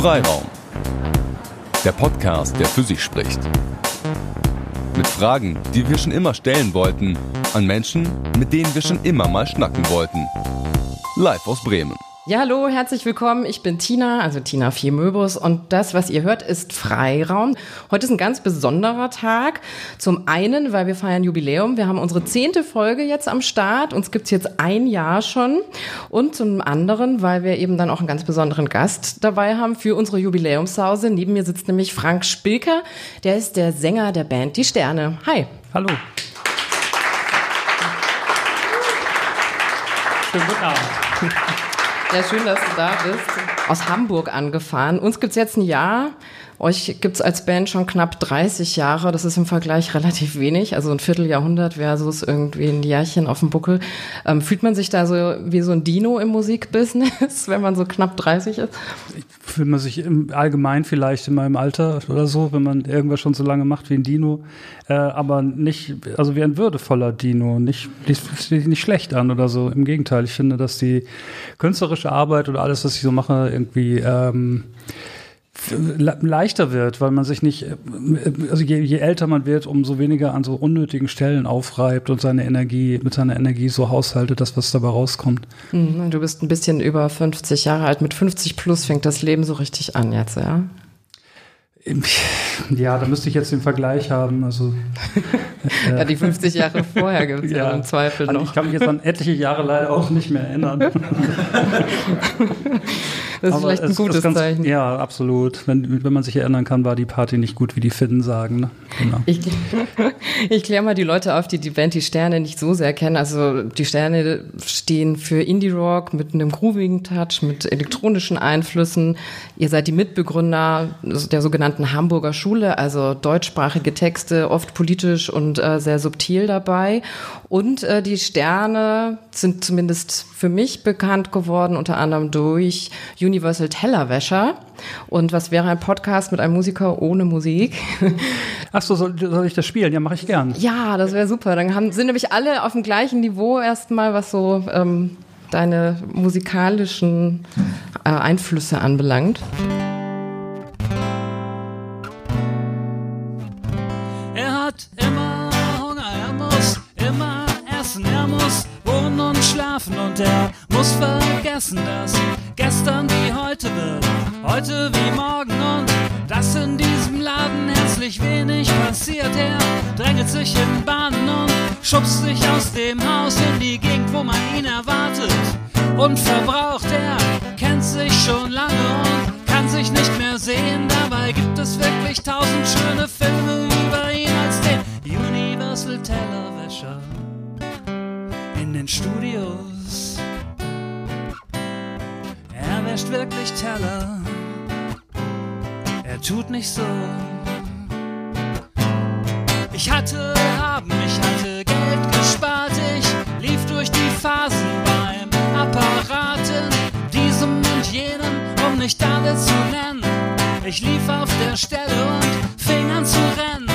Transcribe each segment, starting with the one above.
Freiraum. Der Podcast, der für sich spricht. Mit Fragen, die wir schon immer stellen wollten, an Menschen, mit denen wir schon immer mal schnacken wollten. Live aus Bremen. Ja, hallo, herzlich willkommen. Ich bin Tina, also Tina Viermöbus und das, was ihr hört, ist Freiraum. Heute ist ein ganz besonderer Tag. Zum einen, weil wir feiern Jubiläum. Wir haben unsere zehnte Folge jetzt am Start. Uns gibt's jetzt ein Jahr schon. Und zum anderen, weil wir eben dann auch einen ganz besonderen Gast dabei haben für unsere Jubiläumshause. Neben mir sitzt nämlich Frank Spilker. Der ist der Sänger der Band Die Sterne. Hi. Hallo. Schönen guten Abend. Ja, schön, dass du da bist. Aus Hamburg angefahren. Uns gibt's jetzt ein Jahr. Euch gibt's als Band schon knapp 30 Jahre. Das ist im Vergleich relativ wenig. Also ein Vierteljahrhundert versus irgendwie ein Jährchen auf dem Buckel. Ähm, fühlt man sich da so wie so ein Dino im Musikbusiness, wenn man so knapp 30 ist? Fühlt man sich im Allgemein vielleicht in meinem Alter oder so, wenn man irgendwas schon so lange macht wie ein Dino. Äh, aber nicht, also wie ein würdevoller Dino. Nicht, nicht, nicht schlecht an oder so. Im Gegenteil, ich finde, dass die künstlerische Arbeit oder alles, was ich so mache, irgendwie ähm, leichter wird, weil man sich nicht, also je, je, älter man wird, umso weniger an so unnötigen Stellen aufreibt und seine Energie, mit seiner Energie so haushaltet, dass was dabei rauskommt. Du bist ein bisschen über 50 Jahre alt. Mit 50 plus fängt das Leben so richtig an jetzt, ja? Ja, da müsste ich jetzt den Vergleich haben. Also, äh, ja, die 50 Jahre vorher gibt es ja, ja, im Zweifel noch. Ich kann mich jetzt an etliche Jahre leider auch nicht mehr erinnern. Das ist Aber vielleicht ein gutes ganz, Zeichen. Ja, absolut. Wenn, wenn man sich erinnern kann, war die Party nicht gut, wie die Finnen sagen. Ne? Genau. Ich, ich kläre mal die Leute auf, die die Band Die Sterne nicht so sehr kennen. Also die Sterne stehen für Indie-Rock mit einem groovigen Touch, mit elektronischen Einflüssen. Ihr seid die Mitbegründer der sogenannten Hamburger Schule, also deutschsprachige Texte, oft politisch und äh, sehr subtil dabei. Und äh, die Sterne sind zumindest für mich bekannt geworden, unter anderem durch Universal Tellerwäscher. Und was wäre ein Podcast mit einem Musiker ohne Musik? Ach so, soll, soll ich das spielen? Ja, mache ich gern. Ja, das wäre super. Dann haben, sind nämlich alle auf dem gleichen Niveau erstmal, was so ähm, deine musikalischen äh, Einflüsse anbelangt. Er hat immer Hunger, er muss immer essen, er muss wohnen und schlafen und er muss vergessen, dass gestern wie heute wird, heute wie morgen und dass in diesem Laden herzlich wenig passiert. Er drängelt sich in Bahnen und schubst sich aus dem Haus in die Gegend, wo man ihn erwartet und verbraucht. Er kennt sich schon lange und kann sich nicht mehr sehen. Dabei gibt es wirklich tausend schöne Filme über ihn als den Universal Tellerwäscher in den Studios. Er wäscht wirklich Teller, er tut nicht so. Ich hatte haben, ich hatte Geld gespart, ich lief durch die Phasen beim Apparaten, diesem und jenem, um nicht alle zu nennen. Ich lief auf der Stelle und fing an zu rennen.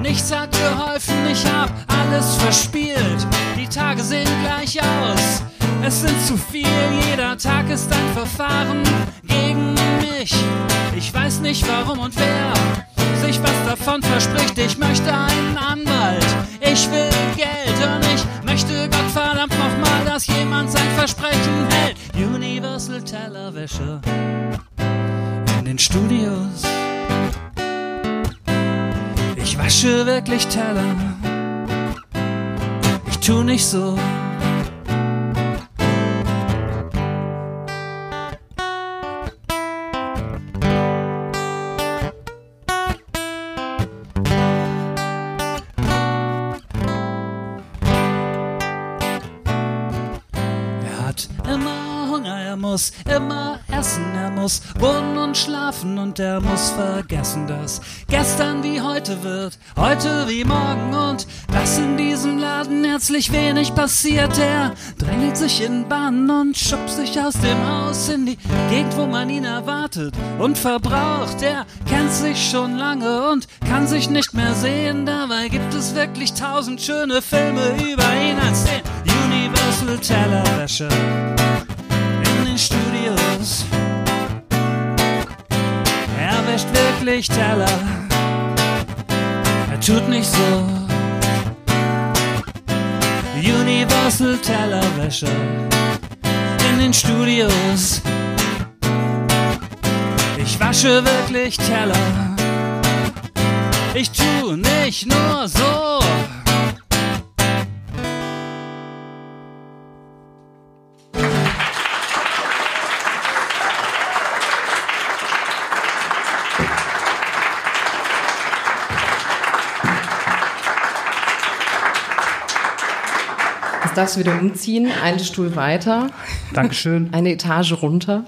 Nichts hat geholfen, ich hab alles verspielt. Die Tage sehen gleich aus, es sind zu viel. Jeder Tag ist ein Verfahren gegen mich. Ich weiß nicht warum und wer sich was davon verspricht. Ich möchte einen Anwalt, ich will Geld und ich möchte Gott verdammt nochmal, dass jemand sein Versprechen hält. Universal Tellerwäsche in den Studios. Ich wasche wirklich Teller. Ich tu nicht so. Muss immer essen, er muss wohnen und schlafen und er muss vergessen, dass gestern wie heute wird, heute wie morgen und dass in diesem Laden herzlich wenig passiert. Er drängelt sich in Bahnen und schubst sich aus dem Haus in die Gegend, wo man ihn erwartet und verbraucht. Er kennt sich schon lange und kann sich nicht mehr sehen. Dabei gibt es wirklich tausend schöne Filme über ihn als den Universal Tellerwäscher den Studios. wäscht wirklich Teller. Er tut nicht so. Universal Tellerwäsche in den Studios. Ich wasche wirklich Teller. Ich tu nicht nur so. Darfst du wieder umziehen, einen Stuhl weiter. Dankeschön. Eine Etage runter.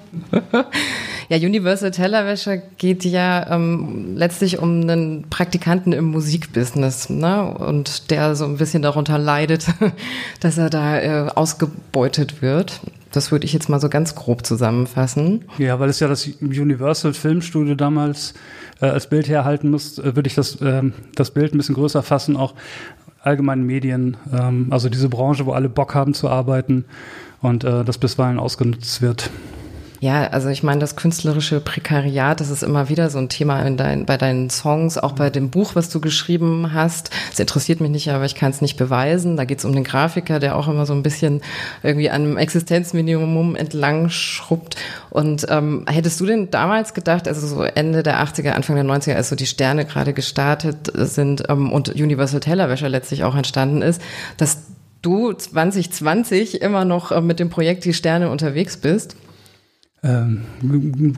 ja, Universal Tellerwäsche geht ja ähm, letztlich um einen Praktikanten im Musikbusiness, ne? Und der so ein bisschen darunter leidet, dass er da äh, ausgebeutet wird. Das würde ich jetzt mal so ganz grob zusammenfassen. Ja, weil es ja das Universal Filmstudio damals äh, als Bild herhalten muss, äh, würde ich das, ähm, das Bild ein bisschen größer fassen, auch allgemeinen Medien, ähm, also diese Branche, wo alle Bock haben zu arbeiten und äh, das bisweilen ausgenutzt wird. Ja, also ich meine, das künstlerische Prekariat, das ist immer wieder so ein Thema in dein, bei deinen Songs, auch bei dem Buch, was du geschrieben hast. Es interessiert mich nicht, aber ich kann es nicht beweisen. Da geht es um den Grafiker, der auch immer so ein bisschen irgendwie an einem Existenzminimum entlang schrubbt. Und ähm, hättest du denn damals gedacht, also so Ende der 80er, Anfang der 90er, als so die Sterne gerade gestartet sind ähm, und Universal Tellerwäscher letztlich auch entstanden ist, dass du 2020 immer noch äh, mit dem Projekt Die Sterne unterwegs bist? Ähm,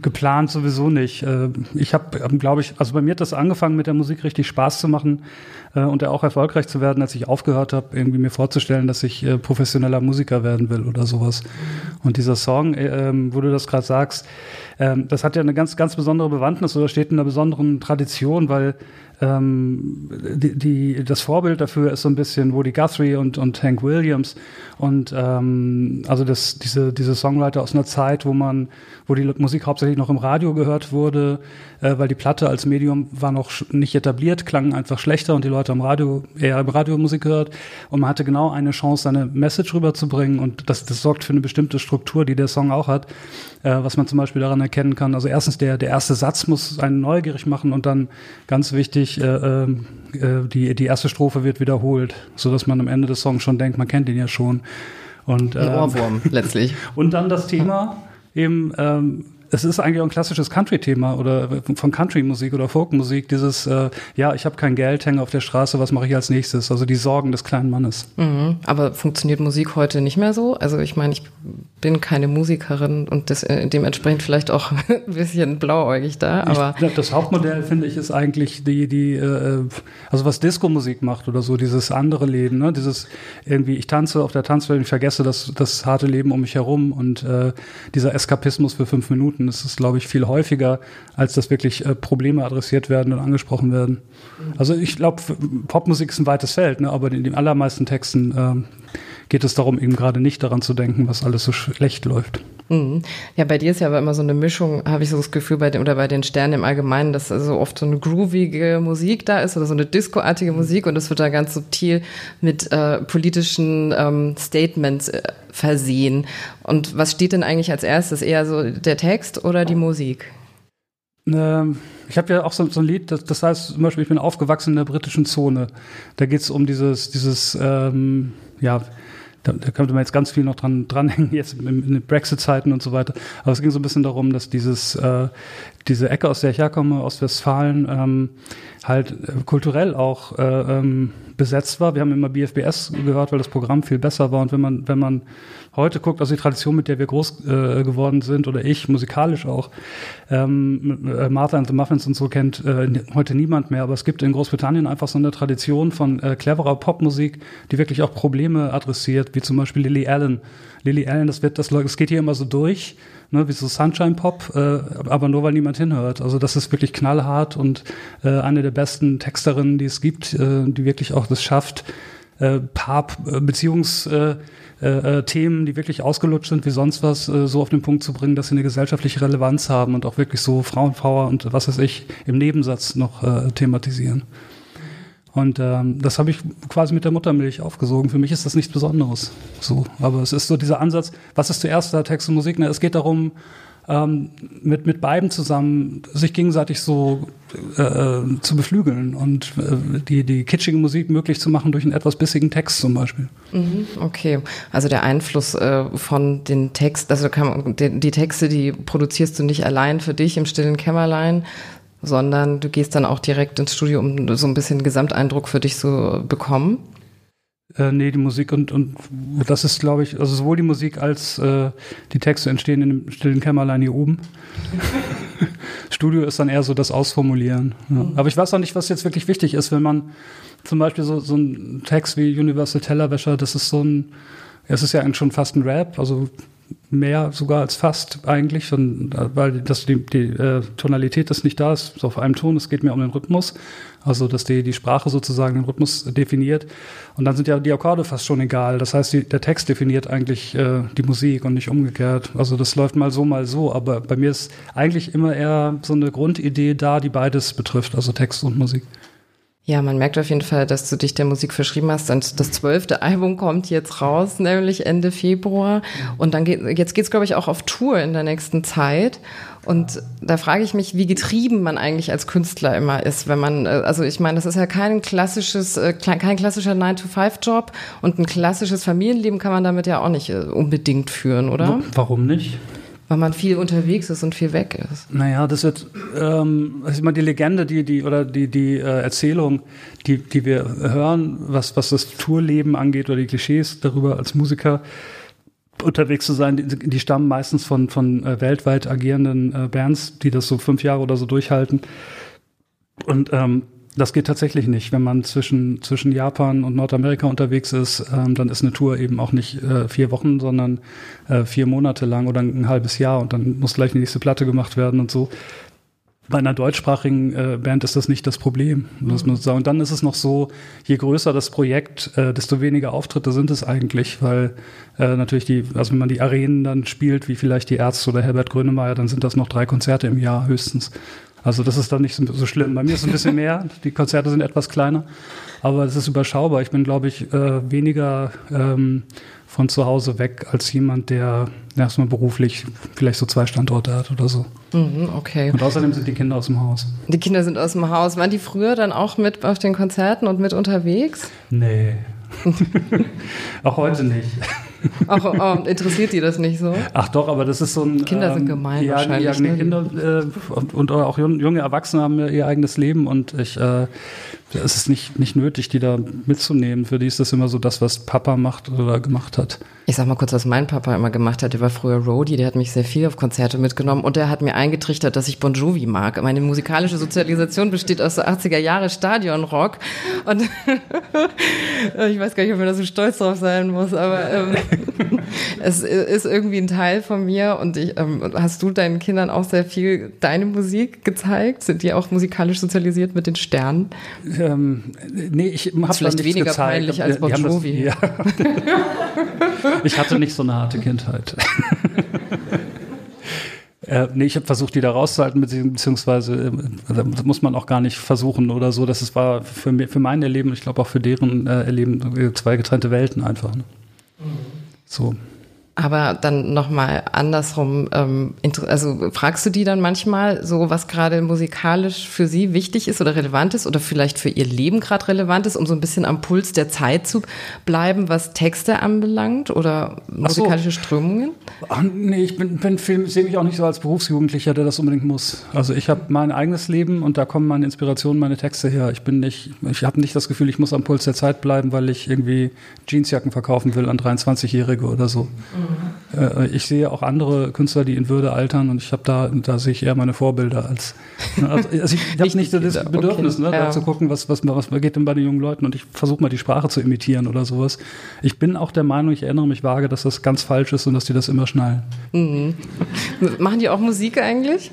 geplant sowieso nicht. Äh, ich habe, ähm, glaube ich, also bei mir hat das angefangen mit der Musik richtig Spaß zu machen äh, und auch erfolgreich zu werden, als ich aufgehört habe, irgendwie mir vorzustellen, dass ich äh, professioneller Musiker werden will oder sowas. Und dieser Song, äh, ähm, wo du das gerade sagst, ähm, das hat ja eine ganz, ganz besondere Bewandtnis oder steht in einer besonderen Tradition, weil ähm, die, die, das Vorbild dafür ist so ein bisschen Woody Guthrie und, und Hank Williams. Und ähm, also das, diese, diese Songwriter aus einer Zeit, wo man, wo die Musik hauptsächlich noch im Radio gehört wurde, äh, weil die Platte als Medium war noch nicht etabliert, klang einfach schlechter und die Leute am Radio eher im Radio Musik gehört. Und man hatte genau eine Chance, seine Message rüberzubringen. Und das, das sorgt für eine bestimmte Struktur, die der Song auch hat, äh, was man zum Beispiel daran erkennen kann. Also erstens der, der erste Satz muss einen neugierig machen und dann ganz wichtig, äh, äh, die, die erste Strophe wird wiederholt, so dass man am Ende des Songs schon denkt, man kennt den ja schon. Und, Ein ähm, Ohrwurm letztlich. und dann das Thema eben, ähm, es ist eigentlich auch ein klassisches Country-Thema oder von Country-Musik oder Folk-Musik, dieses, äh, ja, ich habe kein Geld, hänge auf der Straße, was mache ich als nächstes? Also die Sorgen des kleinen Mannes. Mhm. Aber funktioniert Musik heute nicht mehr so? Also ich meine, ich bin keine Musikerin und das, äh, dementsprechend vielleicht auch ein bisschen blauäugig da, aber ich, das Hauptmodell, finde ich, ist eigentlich die, die, äh, also was Disco-Musik macht oder so, dieses andere Leben, ne? dieses irgendwie, ich tanze auf der Tanzfläche und ich vergesse das, das harte Leben um mich herum und äh, dieser Eskapismus für fünf Minuten, das ist, glaube ich, viel häufiger, als dass wirklich äh, Probleme adressiert werden und angesprochen werden. Also ich glaube, Popmusik ist ein weites Feld, ne? aber in den allermeisten Texten ähm, geht es darum, eben gerade nicht daran zu denken, was alles so schlecht läuft. Mhm. Ja, bei dir ist ja aber immer so eine Mischung, habe ich so das Gefühl, bei den, oder bei den Sternen im Allgemeinen, dass also oft so eine groovige Musik da ist oder so eine discoartige Musik und das wird da ganz subtil mit äh, politischen ähm, Statements äh, versehen. Und was steht denn eigentlich als erstes? Eher so der Text oder die Musik? Ähm, ich habe ja auch so, so ein Lied, das, das, heißt zum Beispiel, ich bin aufgewachsen in der britischen Zone. Da geht es um dieses, dieses ähm, ja, da, da könnte man jetzt ganz viel noch dran dranhängen, jetzt in, den Brexit-Zeiten und so weiter. Aber es ging so ein bisschen darum, dass dieses, äh, diese Ecke, aus der ich herkomme, aus Westfalen, ähm, halt äh, kulturell auch äh, ähm, besetzt war. Wir haben immer BFBS gehört, weil das Programm viel besser war. Und wenn man, wenn man heute guckt, also die Tradition, mit der wir groß äh, geworden sind, oder ich musikalisch auch, ähm, äh, Martha and the Muffins und so kennt äh, heute niemand mehr. Aber es gibt in Großbritannien einfach so eine Tradition von äh, cleverer Popmusik, die wirklich auch Probleme adressiert, wie zum Beispiel Lily Allen. Lily Allen, das wird, das, das geht hier immer so durch ne, wie so Sunshine Pop, äh, aber nur weil niemand hinhört. Also das ist wirklich knallhart und äh, eine der besten Texterinnen, die es gibt, äh, die wirklich auch das schafft, äh, Paar, äh, Beziehungs äh, äh, Themen, die wirklich ausgelutscht sind wie sonst was, äh, so auf den Punkt zu bringen, dass sie eine gesellschaftliche Relevanz haben und auch wirklich so Frauenpower und was weiß ich im Nebensatz noch äh, thematisieren. Und ähm, das habe ich quasi mit der Muttermilch aufgesogen. Für mich ist das nichts Besonderes. So, aber es ist so dieser Ansatz, was ist zuerst da, Text und Musik? Na, es geht darum, ähm, mit, mit beiden zusammen sich gegenseitig so äh, zu beflügeln und äh, die, die kitschige Musik möglich zu machen durch einen etwas bissigen Text zum Beispiel. Mhm, okay, also der Einfluss äh, von den Texten, also kann, die, die Texte, die produzierst du nicht allein für dich im stillen Kämmerlein, sondern du gehst dann auch direkt ins Studio, um so ein bisschen Gesamteindruck für dich zu bekommen. Äh, nee, die Musik und, und das ist, glaube ich, also sowohl die Musik als äh, die Texte entstehen in dem stillen Kämmerlein hier oben. Studio ist dann eher so das Ausformulieren. Ja. Mhm. Aber ich weiß auch nicht, was jetzt wirklich wichtig ist, wenn man zum Beispiel so, so ein Text wie Universal Tellerwäscher, das ist so ein, es ist ja schon fast ein Rap, also mehr sogar als fast eigentlich, äh, weil das, die, die äh, Tonalität ist nicht da, ist auf einem Ton, es geht mehr um den Rhythmus, also dass die, die Sprache sozusagen den Rhythmus definiert. Und dann sind ja die Akkorde fast schon egal. Das heißt, die, der Text definiert eigentlich äh, die Musik und nicht umgekehrt. Also das läuft mal so, mal so, aber bei mir ist eigentlich immer eher so eine Grundidee da, die beides betrifft, also Text und Musik. Ja, man merkt auf jeden Fall, dass du dich der Musik verschrieben hast. Und das zwölfte Album kommt jetzt raus, nämlich Ende Februar. Und dann geht, jetzt geht's, glaube ich, auch auf Tour in der nächsten Zeit. Und da frage ich mich, wie getrieben man eigentlich als Künstler immer ist, wenn man, äh, also ich meine, das ist ja kein klassisches, äh, kein klassischer 9-to-5-Job und ein klassisches Familienleben kann man damit ja auch nicht äh, unbedingt führen, oder? Warum nicht? Weil man viel unterwegs ist und viel weg ist. Naja, das wird, ähm, ist immer die Legende, die, die, oder die, die äh, Erzählung, die, die wir hören, was, was das Tourleben angeht oder die Klischees darüber als Musiker unterwegs zu sein, die, die stammen meistens von, von äh, weltweit agierenden äh, Bands, die das so fünf Jahre oder so durchhalten. Und ähm, das geht tatsächlich nicht. Wenn man zwischen, zwischen Japan und Nordamerika unterwegs ist, ähm, dann ist eine Tour eben auch nicht äh, vier Wochen, sondern äh, vier Monate lang oder ein, ein halbes Jahr und dann muss gleich die nächste Platte gemacht werden und so. Bei einer deutschsprachigen äh, Band ist das nicht das Problem, muss man sagen. Und dann ist es noch so, je größer das Projekt, äh, desto weniger Auftritte sind es eigentlich, weil äh, natürlich die, also wenn man die Arenen dann spielt, wie vielleicht die Ärzte oder Herbert Grönemeyer, dann sind das noch drei Konzerte im Jahr höchstens. Also das ist dann nicht so, schlimm. Bei mir ist es ein bisschen mehr. Die Konzerte sind etwas kleiner, aber es ist überschaubar. Ich bin, glaube ich, äh, weniger ähm, von zu Hause weg als jemand, der erstmal beruflich vielleicht so zwei Standorte hat oder so. Mhm, okay. Und außerdem sind die Kinder aus dem Haus. Die Kinder sind aus dem Haus. Waren die früher dann auch mit auf den Konzerten und mit unterwegs? Nee. Auch heute nicht. Auch, oh, interessiert die das nicht so? Ach doch, aber das ist so ein. Kinder sind ähm, gemein ja, wahrscheinlich. Ja, ne? Kinder äh, und, und, auch junge Erwachsene haben ja ihr eigenes Leben und ich äh, es ist nicht, nicht nötig, die da mitzunehmen. Für die ist das immer so das, was Papa macht oder gemacht hat. Ich sag mal kurz, was mein Papa immer gemacht hat. Der war früher Roadie, der hat mich sehr viel auf Konzerte mitgenommen und der hat mir eingetrichtert, dass ich Bon Jovi mag. Meine musikalische Sozialisation besteht aus 80er Jahre Stadionrock und ich weiß gar nicht, ob man da so stolz drauf sein muss, aber ähm, es ist irgendwie ein Teil von mir und ich, ähm, hast du deinen Kindern auch sehr viel deine Musik gezeigt? Sind die auch musikalisch sozialisiert mit den Sternen? Ähm, nee, ich habe vielleicht weniger gezeigt. peinlich als Bon Jovi. Das, ja. ich hatte nicht so eine harte Kindheit. Äh, nee, ich habe versucht, die da rauszuhalten, beziehungsweise äh, das muss man auch gar nicht versuchen oder so. Das ist, war für, für mein Erleben, ich glaube auch für deren äh, Erleben äh, zwei getrennte Welten einfach. Ne? Mhm. So. Aber dann nochmal andersrum, ähm, also fragst du die dann manchmal so, was gerade musikalisch für sie wichtig ist oder relevant ist oder vielleicht für ihr Leben gerade relevant ist, um so ein bisschen am Puls der Zeit zu bleiben, was Texte anbelangt oder musikalische so. Strömungen? Ach, nee, ich bin, bin sehe mich auch nicht so als Berufsjugendlicher, der das unbedingt muss. Also ich habe mein eigenes Leben und da kommen meine Inspirationen, meine Texte her. Ich bin nicht, ich habe nicht das Gefühl, ich muss am Puls der Zeit bleiben, weil ich irgendwie Jeansjacken verkaufen will an 23-Jährige oder so. Mhm. Äh, ich sehe auch andere Künstler, die in Würde altern und ich habe da, da sehe ich eher meine Vorbilder als. Ne, also, also ich habe nicht so das Bedürfnis, okay. ne, ja. da zu gucken, was, was, was geht denn bei den jungen Leuten und ich versuche mal die Sprache zu imitieren oder sowas. Ich bin auch der Meinung, ich erinnere mich vage, dass das ganz falsch ist und dass die das immer schnallen. Mhm. Machen die auch Musik eigentlich?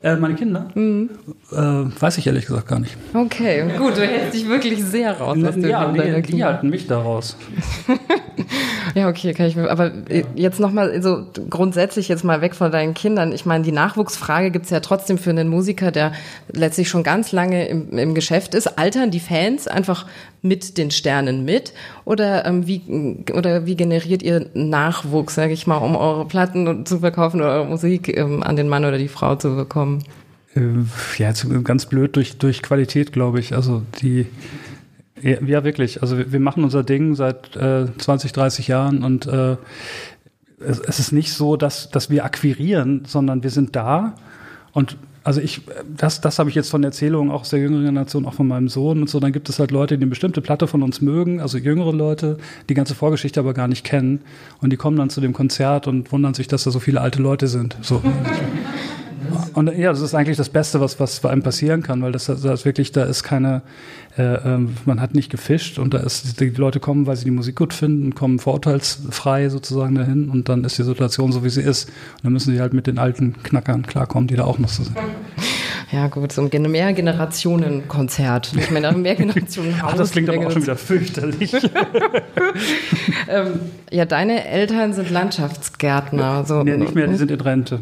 Äh, meine Kinder? Mhm. Äh, weiß ich ehrlich gesagt gar nicht. Okay, gut, du hältst dich wirklich sehr raus aus Ja, nee, die halten mich da raus. Ja, okay, kann ich mir. Aber ja. jetzt nochmal so grundsätzlich jetzt mal weg von deinen Kindern. Ich meine, die Nachwuchsfrage gibt's ja trotzdem für einen Musiker, der letztlich schon ganz lange im, im Geschäft ist. Altern die Fans einfach mit den Sternen mit? Oder ähm, wie oder wie generiert ihr Nachwuchs, sage ich mal, um eure Platten zu verkaufen oder eure Musik ähm, an den Mann oder die Frau zu bekommen? Äh, ja, ganz blöd durch, durch Qualität, glaube ich. Also die ja, wirklich. Also wir, wir, machen unser Ding seit äh, 20, 30 Jahren und äh, es, es, ist nicht so, dass, dass wir akquirieren, sondern wir sind da und also ich, das, das habe ich jetzt von Erzählungen auch aus der jüngeren Generation, auch von meinem Sohn und so. Dann gibt es halt Leute, die eine bestimmte Platte von uns mögen, also jüngere Leute, die ganze Vorgeschichte aber gar nicht kennen. Und die kommen dann zu dem Konzert und wundern sich, dass da so viele alte Leute sind. So. Und ja, das ist eigentlich das Beste, was, was bei einem passieren kann, weil das, das wirklich, da ist keine, äh, ähm, man hat nicht gefischt und da ist, die Leute kommen, weil sie die Musik gut finden, kommen vorurteilsfrei sozusagen dahin und dann ist die Situation so, wie sie ist. Und dann müssen sie halt mit den alten Knackern klarkommen, die da auch noch so sind. Ja, gut, so ein Mehrgenerationen-Konzert. Ich meine, mehr Generationen Haus. Ach, das klingt aber auch schon wieder fürchterlich. ähm, ja, deine Eltern sind Landschaftsgärtner. So, nee, nicht mehr, die sind in Rente.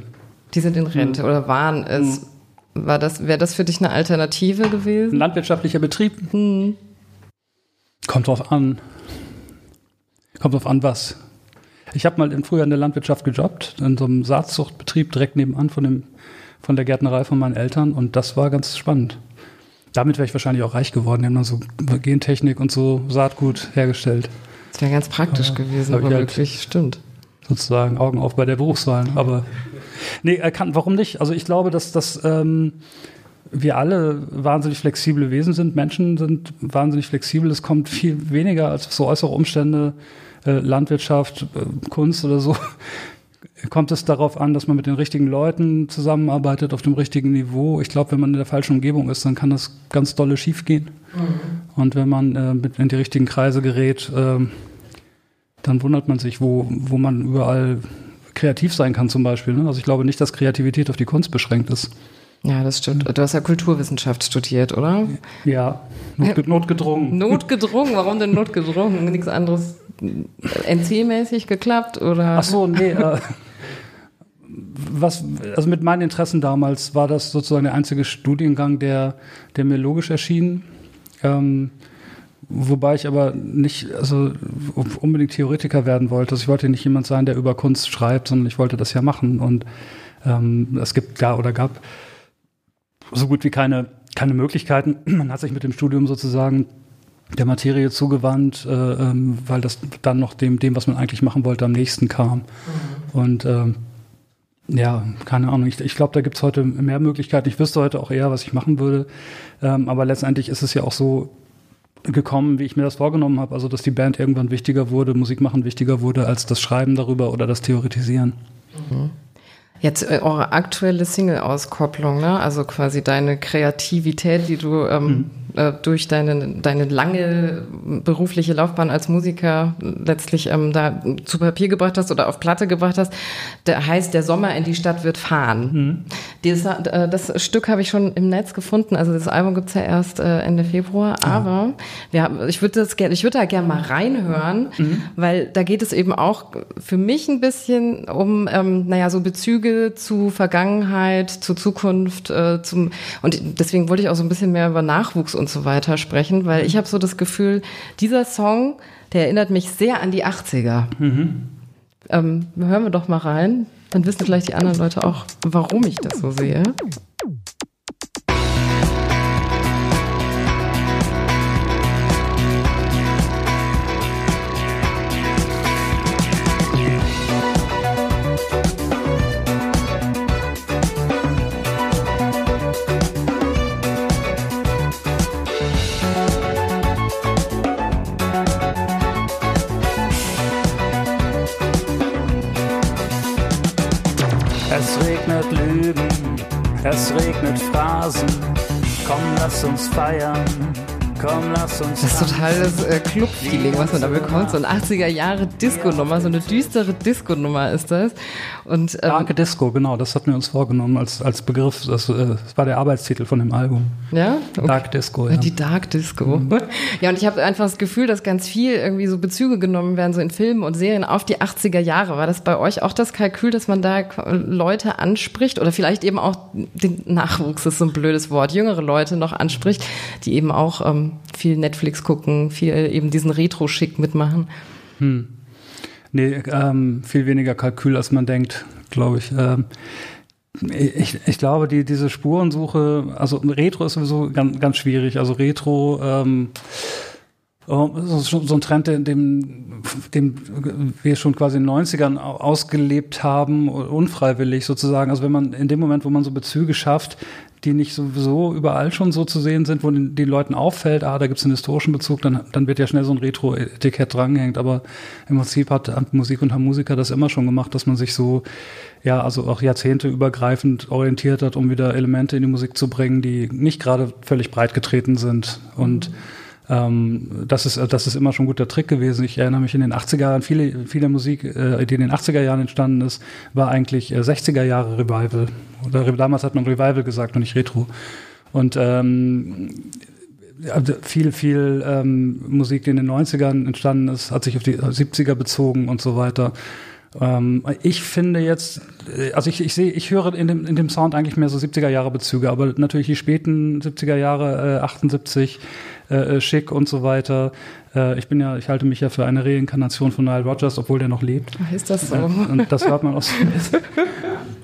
Die sind in Rente mhm. oder waren es. Mhm. War das, wäre das für dich eine Alternative gewesen? Ein landwirtschaftlicher Betrieb? Mhm. Kommt drauf an. Kommt drauf an, was. Ich habe mal im Frühjahr in der Landwirtschaft gejobbt, in so einem Saatzuchtbetrieb direkt nebenan von, dem, von der Gärtnerei von meinen Eltern und das war ganz spannend. Damit wäre ich wahrscheinlich auch reich geworden. Die haben dann so Gentechnik und so Saatgut hergestellt. Das wäre ganz praktisch aber gewesen, aber halt wirklich, stimmt. Sozusagen Augen auf bei der Berufswahl. Aber Nee, kann, warum nicht? Also ich glaube, dass das ähm, wir alle wahnsinnig flexible Wesen sind. Menschen sind wahnsinnig flexibel. Es kommt viel weniger als so äußere Umstände, äh, Landwirtschaft, äh, Kunst oder so. kommt es darauf an, dass man mit den richtigen Leuten zusammenarbeitet auf dem richtigen Niveau. Ich glaube, wenn man in der falschen Umgebung ist, dann kann das ganz dolle schiefgehen. Mhm. Und wenn man äh, mit in die richtigen Kreise gerät, äh, dann wundert man sich, wo, wo man überall kreativ sein kann zum Beispiel. Ne? Also ich glaube nicht, dass Kreativität auf die Kunst beschränkt ist. Ja, das stimmt. Du hast ja Kulturwissenschaft studiert, oder? Ja, Not, notgedrungen. Notgedrungen? Warum denn notgedrungen? Nichts anderes NC-mäßig geklappt, oder? Ach so, nee. Äh, was, also mit meinen Interessen damals war das sozusagen der einzige Studiengang, der, der mir logisch erschien. Ähm, Wobei ich aber nicht also unbedingt Theoretiker werden wollte. Also ich wollte nicht jemand sein, der über Kunst schreibt, sondern ich wollte das ja machen. Und ähm, es gibt gar oder gab so gut wie keine, keine Möglichkeiten. Man hat sich mit dem Studium sozusagen der Materie zugewandt, äh, ähm, weil das dann noch dem, dem, was man eigentlich machen wollte, am nächsten kam. Mhm. Und ähm, ja, keine Ahnung. Ich, ich glaube, da gibt es heute mehr Möglichkeiten. Ich wüsste heute auch eher, was ich machen würde. Ähm, aber letztendlich ist es ja auch so, gekommen, wie ich mir das vorgenommen habe. Also, dass die Band irgendwann wichtiger wurde, Musik machen wichtiger wurde, als das Schreiben darüber oder das Theoretisieren. Mhm. Jetzt äh, eure aktuelle Single-Auskopplung, ne? also quasi deine Kreativität, die du ähm, mhm äh, durch deine, deine lange berufliche Laufbahn als Musiker letztlich ähm, da zu Papier gebracht hast oder auf Platte gebracht hast, der heißt Der Sommer in die Stadt wird fahren. Mhm. Dieses, äh, das Stück habe ich schon im Netz gefunden, also das Album gibt's ja erst äh, Ende Februar, ja. aber wir ich würde das gerne, ich würde da gerne mal reinhören, mhm. weil da geht es eben auch für mich ein bisschen um, ähm, naja, so Bezüge zu Vergangenheit, zu Zukunft, äh, zum, und deswegen wollte ich auch so ein bisschen mehr über Nachwuchs und und so weiter sprechen, weil ich habe so das Gefühl, dieser Song, der erinnert mich sehr an die 80er. Mhm. Ähm, hören wir doch mal rein, dann wissen vielleicht die anderen Leute auch, warum ich das so sehe. Es regnet Phrasen, komm, lass uns feiern, Das ist total das äh, Club-Feeling, was man da bekommt. So eine 80er-Jahre-Disco-Nummer, so eine düstere Disco-Nummer ist das. Und, ähm, Darke Disco, genau, das hatten wir uns vorgenommen als, als Begriff. Das, äh, das war der Arbeitstitel von dem Album. ja? Okay. Dark Disco, ja. Die Dark Disco. Ja, und ich habe einfach das Gefühl, dass ganz viel irgendwie so Bezüge genommen werden, so in Filmen und Serien auf die 80er Jahre. War das bei euch auch das Kalkül, dass man da Leute anspricht oder vielleicht eben auch den Nachwuchs, das ist so ein blödes Wort, jüngere Leute noch anspricht, die eben auch ähm, viel Netflix gucken, viel eben diesen Retro-Schick mitmachen? Nee, ähm, viel weniger Kalkül, als man denkt, glaube ich. Ähm, ich, ich glaube, die, diese Spurensuche, also Retro ist sowieso ganz, ganz schwierig. Also Retro, ähm, oh, so, ein Trend, den, dem, wir schon quasi in den 90ern au- ausgelebt haben, unfreiwillig sozusagen. Also wenn man in dem Moment, wo man so Bezüge schafft, die nicht sowieso überall schon so zu sehen sind, wo den, den Leuten auffällt, ah, da gibt es einen historischen Bezug, dann, dann wird ja schnell so ein Retro-Etikett drangehängt. Aber im Prinzip hat, Musik und haben Musiker das immer schon gemacht, dass man sich so, ja, also auch jahrzehnteübergreifend orientiert hat, um wieder Elemente in die Musik zu bringen, die nicht gerade völlig breit getreten sind. Und ähm, das, ist, das ist immer schon ein guter Trick gewesen. Ich erinnere mich in den 80er Jahren, viele, viele Musik, äh, die in den 80er Jahren entstanden ist, war eigentlich äh, 60er Jahre Revival. Oder damals hat man Revival gesagt und nicht Retro. Und ähm, viel, viel ähm, Musik, die in den 90ern entstanden ist, hat sich auf die 70er bezogen und so weiter. Ähm, ich finde jetzt, äh, also ich, ich sehe, ich höre in dem, in dem Sound eigentlich mehr so 70er Jahre Bezüge, aber natürlich die späten 70er Jahre, äh, 78, äh, schick und so weiter. Äh, ich bin ja, ich halte mich ja für eine Reinkarnation von Nile Rodgers, obwohl der noch lebt. Ist das so? Und das hört man auch so.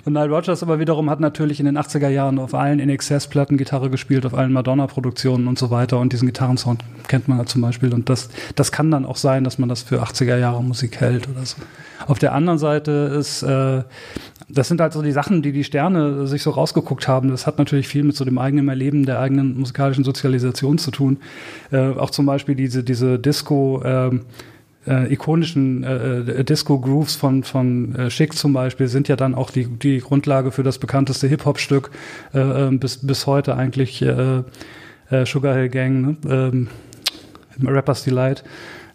Und Nile Rodgers aber wiederum hat natürlich in den 80er Jahren auf allen In-Excess-Platten Gitarre gespielt, auf allen Madonna-Produktionen und so weiter. Und diesen Gitarrensound kennt man ja zum Beispiel. Und das, das kann dann auch sein, dass man das für 80er Jahre Musik hält oder so. Auf der anderen Seite ist, äh, das sind halt so die Sachen, die die Sterne sich so rausgeguckt haben. Das hat natürlich viel mit so dem eigenen Erleben der eigenen musikalischen Sozialisation zu tun. Äh, auch zum Beispiel diese, diese Disco, ähm, äh, ikonischen äh, Disco-Grooves von, von äh, Chic zum Beispiel sind ja dann auch die, die Grundlage für das bekannteste Hip-Hop-Stück äh, äh, bis, bis heute eigentlich äh, äh, Sugar Hill Gang, ne? ähm, Rappers Delight.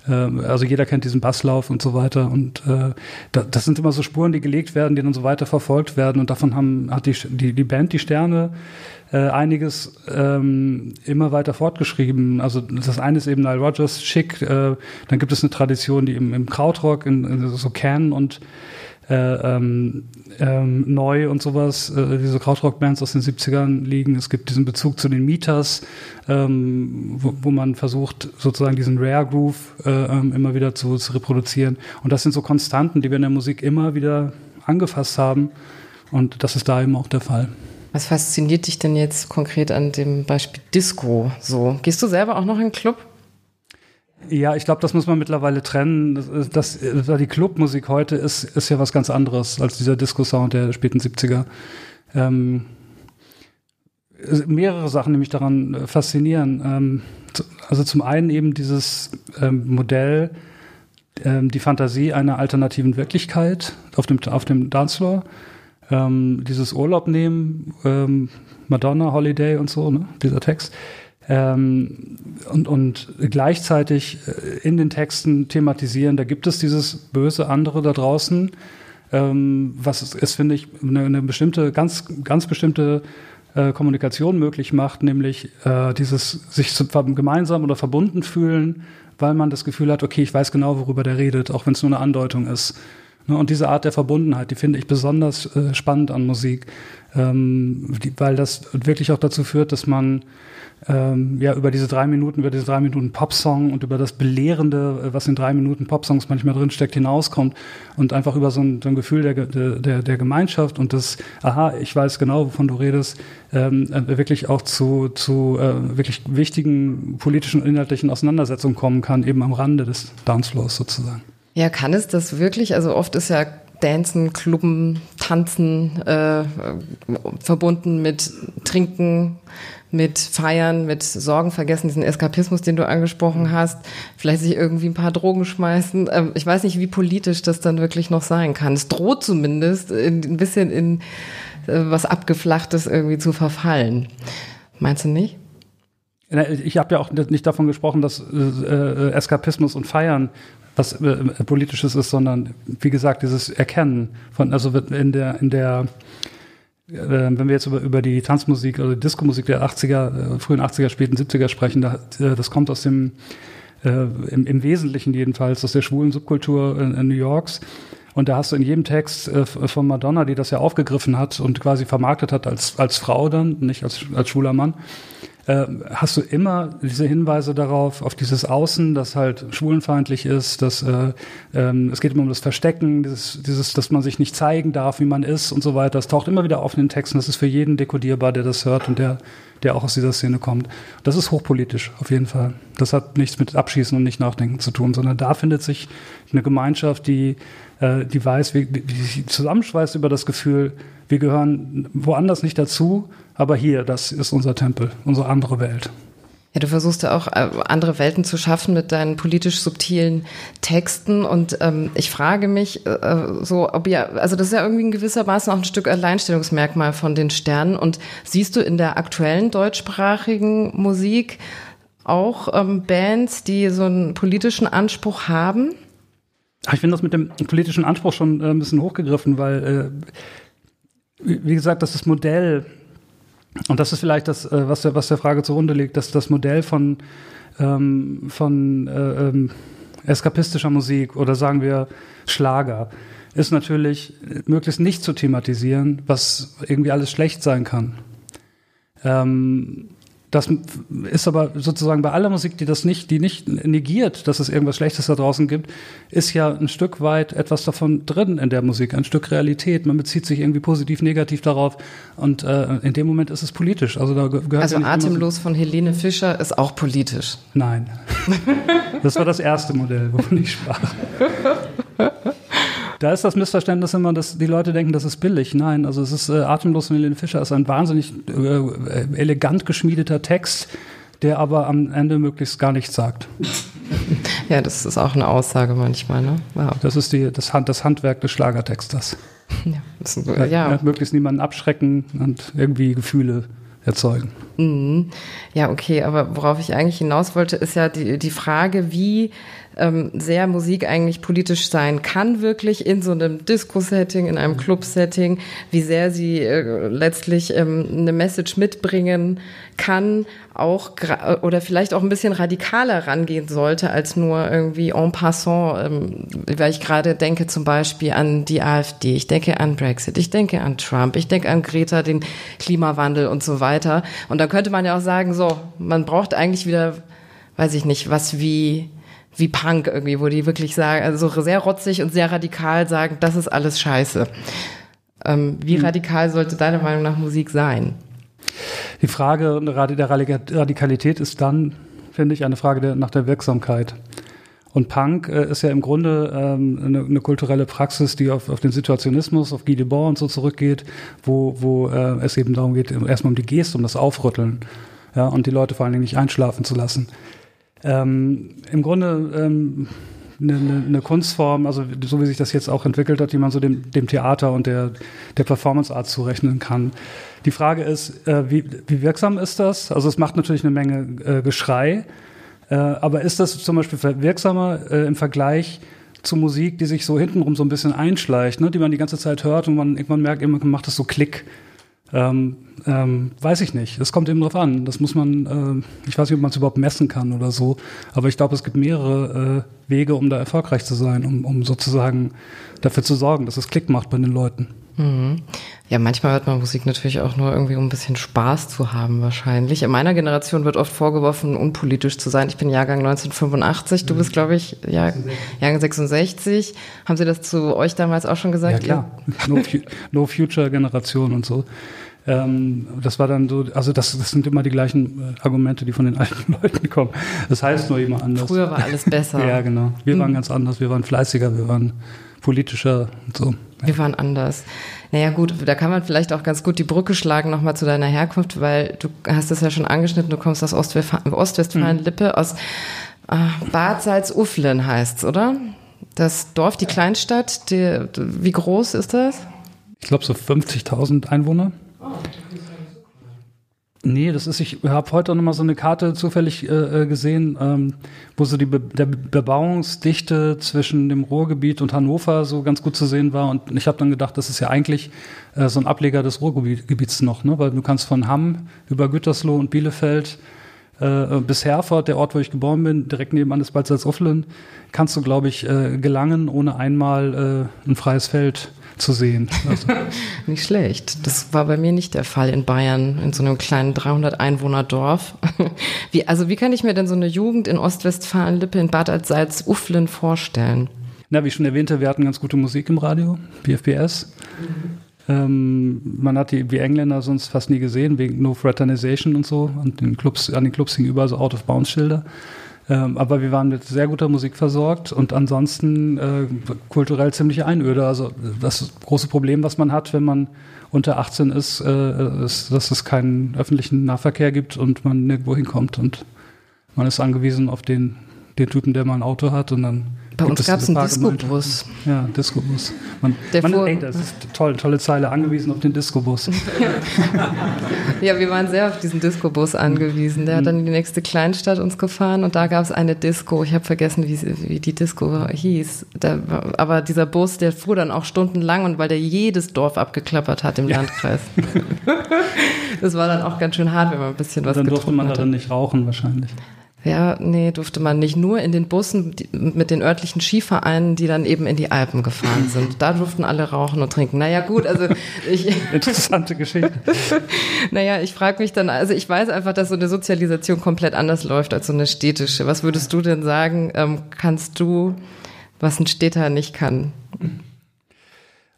Ähm, also jeder kennt diesen Basslauf und so weiter. Und äh, da, das sind immer so Spuren, die gelegt werden, die dann so weiter verfolgt werden. Und davon haben, hat die, die, die Band Die Sterne äh, einiges ähm, immer weiter fortgeschrieben. Also das eine ist eben Nile Rodgers, Chic. Äh, dann gibt es eine Tradition, die im, im Krautrock, in, in so Can und ähm, ähm, neu und sowas, äh, diese Krautrock-Bands aus den 70ern liegen. Es gibt diesen Bezug zu den Meters, ähm, wo, wo man versucht, sozusagen diesen Rare Groove äh, ähm, immer wieder zu, zu reproduzieren. Und das sind so Konstanten, die wir in der Musik immer wieder angefasst haben. Und das ist da eben auch der Fall. Was fasziniert dich denn jetzt konkret an dem Beispiel Disco so? Gehst du selber auch noch in den Club? Ja, ich glaube, das muss man mittlerweile trennen. Das, das, das, die Clubmusik heute ist, ist ja was ganz anderes als dieser Disco-Sound der späten 70er. Ähm, mehrere Sachen, die mich daran äh, faszinieren. Ähm, also zum einen eben dieses ähm, Modell, ähm, die Fantasie einer alternativen Wirklichkeit auf dem, auf dem Dancefloor. Ähm, dieses Urlaub nehmen, ähm, Madonna, Holiday und so, ne? dieser Text. Ähm, und, und gleichzeitig äh, in den Texten thematisieren, da gibt es dieses böse andere da draußen, ähm, was es, es finde ich, eine, eine bestimmte, ganz, ganz bestimmte äh, Kommunikation möglich macht, nämlich äh, dieses sich zu, gemeinsam oder verbunden fühlen, weil man das Gefühl hat, okay, ich weiß genau, worüber der redet, auch wenn es nur eine Andeutung ist. Ne, und diese Art der Verbundenheit, die finde ich besonders äh, spannend an Musik, ähm, weil das wirklich auch dazu führt, dass man ähm, ja über diese drei Minuten, über diese drei Minuten Popsong und über das Belehrende, was in drei Minuten Popsongs manchmal drinsteckt, hinauskommt und einfach über so ein, so ein Gefühl der, der, der Gemeinschaft und das, aha, ich weiß genau, wovon du redest, ähm, wirklich auch zu, zu äh, wirklich wichtigen politischen und inhaltlichen Auseinandersetzungen kommen kann, eben am Rande des Dancefloors sozusagen. Ja, kann es das wirklich? Also oft ist ja Dancen, Klubben, Tanzen äh, verbunden mit Trinken, mit Feiern, mit Sorgen vergessen, diesen Eskapismus, den du angesprochen hast, vielleicht sich irgendwie ein paar Drogen schmeißen. Ähm, ich weiß nicht, wie politisch das dann wirklich noch sein kann. Es droht zumindest in, ein bisschen in äh, was Abgeflachtes irgendwie zu verfallen. Meinst du nicht? Ich habe ja auch nicht davon gesprochen, dass äh, Eskapismus und Feiern was äh, politisches ist, sondern wie gesagt dieses Erkennen von also in der in der äh, wenn wir jetzt über, über die Tanzmusik oder die Diskomusik der 80er, äh, frühen 80er, späten 70er sprechen, da, äh, das kommt aus dem im, im Wesentlichen jedenfalls aus der schwulen Subkultur in, in New Yorks. Und da hast du in jedem Text äh, von Madonna, die das ja aufgegriffen hat und quasi vermarktet hat als, als Frau dann, nicht als, als schwuler Mann, hast du immer diese Hinweise darauf, auf dieses Außen, das halt schwulenfeindlich ist, dass äh, ähm, es geht immer um das Verstecken, dieses, dieses, dass man sich nicht zeigen darf, wie man ist und so weiter. Das taucht immer wieder auf in den Texten. Das ist für jeden dekodierbar, der das hört und der, der auch aus dieser Szene kommt. Das ist hochpolitisch, auf jeden Fall. Das hat nichts mit Abschießen und nicht Nachdenken zu tun, sondern da findet sich eine Gemeinschaft, die, äh, die weiß, wie, wie sich zusammenschweißt über das Gefühl, wir gehören woanders nicht dazu, aber hier, das ist unser Tempel, unsere andere Welt. Ja, du versuchst ja auch äh, andere Welten zu schaffen mit deinen politisch subtilen Texten und ähm, ich frage mich äh, so, ob ihr, also das ist ja irgendwie in gewissermaßen auch ein Stück Alleinstellungsmerkmal von den Sternen und siehst du in der aktuellen deutschsprachigen Musik auch ähm, Bands, die so einen politischen Anspruch haben? Ich finde das mit dem politischen Anspruch schon äh, ein bisschen hochgegriffen, weil äh, wie gesagt, das Modell, und das ist vielleicht das, äh, was der, was der Frage zugrunde liegt, dass das Modell von, ähm, von äh, ähm, eskapistischer Musik oder sagen wir Schlager ist natürlich möglichst nicht zu thematisieren, was irgendwie alles schlecht sein kann. Ähm, das ist aber sozusagen bei aller Musik, die das nicht, die nicht negiert, dass es irgendwas Schlechtes da draußen gibt, ist ja ein Stück weit etwas davon drin in der Musik, ein Stück Realität. Man bezieht sich irgendwie positiv, negativ darauf und äh, in dem Moment ist es politisch. Also da gehört Also ja Atemlos von Helene Fischer ist auch politisch. Nein. das war das erste Modell, wovon ich sprach. Da ist das Missverständnis immer, dass die Leute denken, das ist billig. Nein, also es ist äh, Atemlos von Helene Fischer ist ein wahnsinnig äh, elegant geschmiedeter Text, der aber am Ende möglichst gar nichts sagt. Ja, das ist auch eine Aussage manchmal, ne? Wow. Das ist die, das, Hand, das Handwerk des Schlagertexters. Ja, das ist, äh, ja. möglichst niemanden abschrecken und irgendwie Gefühle erzeugen. Mhm. Ja, okay, aber worauf ich eigentlich hinaus wollte, ist ja die, die Frage, wie ähm, sehr Musik eigentlich politisch sein kann, wirklich in so einem Disco-Setting, in einem. Club-Setting, wie sehr sie äh, letztlich ähm, eine Message mitbringen kann, auch oder vielleicht auch ein bisschen radikaler rangehen sollte als nur irgendwie en passant, ähm, weil ich gerade denke zum Beispiel an die AfD, ich denke an Brexit, ich denke an Trump, ich denke an Greta, den Klimawandel und so weiter. Und könnte man ja auch sagen, so, man braucht eigentlich wieder, weiß ich nicht, was wie wie Punk irgendwie, wo die wirklich sagen, also sehr rotzig und sehr radikal sagen, das ist alles scheiße. Ähm, wie hm. radikal sollte deiner Meinung nach Musik sein? Die Frage der Radikalität ist dann, finde ich, eine Frage der, nach der Wirksamkeit. Und Punk äh, ist ja im Grunde ähm, eine, eine, kulturelle Praxis, die auf, auf den Situationismus, auf Guy Debord und so zurückgeht, wo, wo äh, es eben darum geht, erstmal um die Geste, um das Aufrütteln. Ja, und die Leute vor allen Dingen nicht einschlafen zu lassen ähm, im Grunde ähm, eine, eine, Kunstform, also so wie sich das jetzt auch entwickelt hat, die man so dem, dem Theater und der, der Performance Art zurechnen kann. Die Frage ist, äh, wie, wie wirksam ist das? Also es macht natürlich eine Menge äh, Geschrei, äh, aber ist das zum Beispiel wirksamer äh, im Vergleich zu Musik, die sich so hintenrum so ein bisschen einschleicht, ne, die man die ganze Zeit hört und man irgendwann merkt, irgendwann macht das so Klick. Ähm, ähm, weiß ich nicht. Es kommt eben drauf an. Das muss man, äh, ich weiß nicht, ob man es überhaupt messen kann oder so, aber ich glaube, es gibt mehrere äh, Wege, um da erfolgreich zu sein, um, um sozusagen dafür zu sorgen, dass es Klick macht bei den Leuten. Mhm. Ja, manchmal hört man Musik natürlich auch nur irgendwie, um ein bisschen Spaß zu haben, wahrscheinlich. In meiner Generation wird oft vorgeworfen, unpolitisch zu sein. Ich bin Jahrgang 1985, du bist, glaube ich, Jahr, Jahrgang 66. Haben Sie das zu euch damals auch schon gesagt? Ja, klar. No, no Future Generation und so. Ähm, das war dann so, also das, das sind immer die gleichen äh, Argumente, die von den alten Leuten kommen. Das heißt nur immer anders. Früher war alles besser. ja, genau. Wir waren mhm. ganz anders, wir waren fleißiger, wir waren politischer und so. Wir waren anders. Naja gut, da kann man vielleicht auch ganz gut die Brücke schlagen nochmal zu deiner Herkunft, weil du hast es ja schon angeschnitten, du kommst aus Ostwestfalen-Lippe, mhm. aus äh, Bad Salzuflen heißt's, oder? Das Dorf, die Kleinstadt, die, wie groß ist das? Ich glaube so 50.000 Einwohner. Nee, das ist, ich habe heute noch mal so eine Karte zufällig äh, äh, gesehen, ähm, wo so die Be der Bebauungsdichte zwischen dem Ruhrgebiet und Hannover so ganz gut zu sehen war. Und ich habe dann gedacht, das ist ja eigentlich äh, so ein Ableger des Ruhrgebiets noch, ne? weil du kannst von Hamm über Gütersloh und Bielefeld äh, bis Herford, der Ort, wo ich geboren bin, direkt nebenan ist Bad Salzuflen, kannst du, glaube ich, äh, gelangen, ohne einmal äh, ein freies Feld zu sehen. Also. nicht schlecht. Das war bei mir nicht der Fall in Bayern, in so einem kleinen 300 Einwohner Dorf. wie, also wie kann ich mir denn so eine Jugend in Ostwestfalen-Lippe in Bad Salzuflen vorstellen? Na, wie ich schon erwähnte, wir hatten ganz gute Musik im Radio, BFBS. Mhm. Ähm, man hat die wie Engländer sonst fast nie gesehen, wegen No Fraternization und so. Und den Clubs, an den Clubs hingen überall so Out-of-Bounds-Schilder. Ähm, aber wir waren mit sehr guter Musik versorgt und ansonsten äh, kulturell ziemlich Einöde. Also das große Problem, was man hat, wenn man unter 18 ist, äh, ist, dass es keinen öffentlichen Nahverkehr gibt und man nirgendwo hinkommt. Und man ist angewiesen auf den, den Typen, der mal ein Auto hat und dann bei uns gab es einen Disco-Bus. Ja, Disco-Bus. Man, man ey, das ist toll, tolle Zeile, angewiesen auf den Disco-Bus. ja, wir waren sehr auf diesen Disco-Bus angewiesen. Der hat dann in die nächste Kleinstadt uns gefahren und da gab es eine Disco. Ich habe vergessen, wie, wie, die Disco hieß. Da, aber dieser Bus, der fuhr dann auch stundenlang und weil der jedes Dorf abgeklappert hat im ja. Landkreis. das war dann auch ganz schön hart, wenn man ein bisschen was und Dann durfte man darin nicht rauchen wahrscheinlich. Ja, nee, durfte man nicht. Nur in den Bussen die, mit den örtlichen Skivereinen, die dann eben in die Alpen gefahren sind. Da durften alle rauchen und trinken. Naja, gut, also ich. Interessante Geschichte. naja, ich frage mich dann, also ich weiß einfach, dass so eine Sozialisation komplett anders läuft als so eine städtische. Was würdest du denn sagen, ähm, kannst du, was ein Städter nicht kann?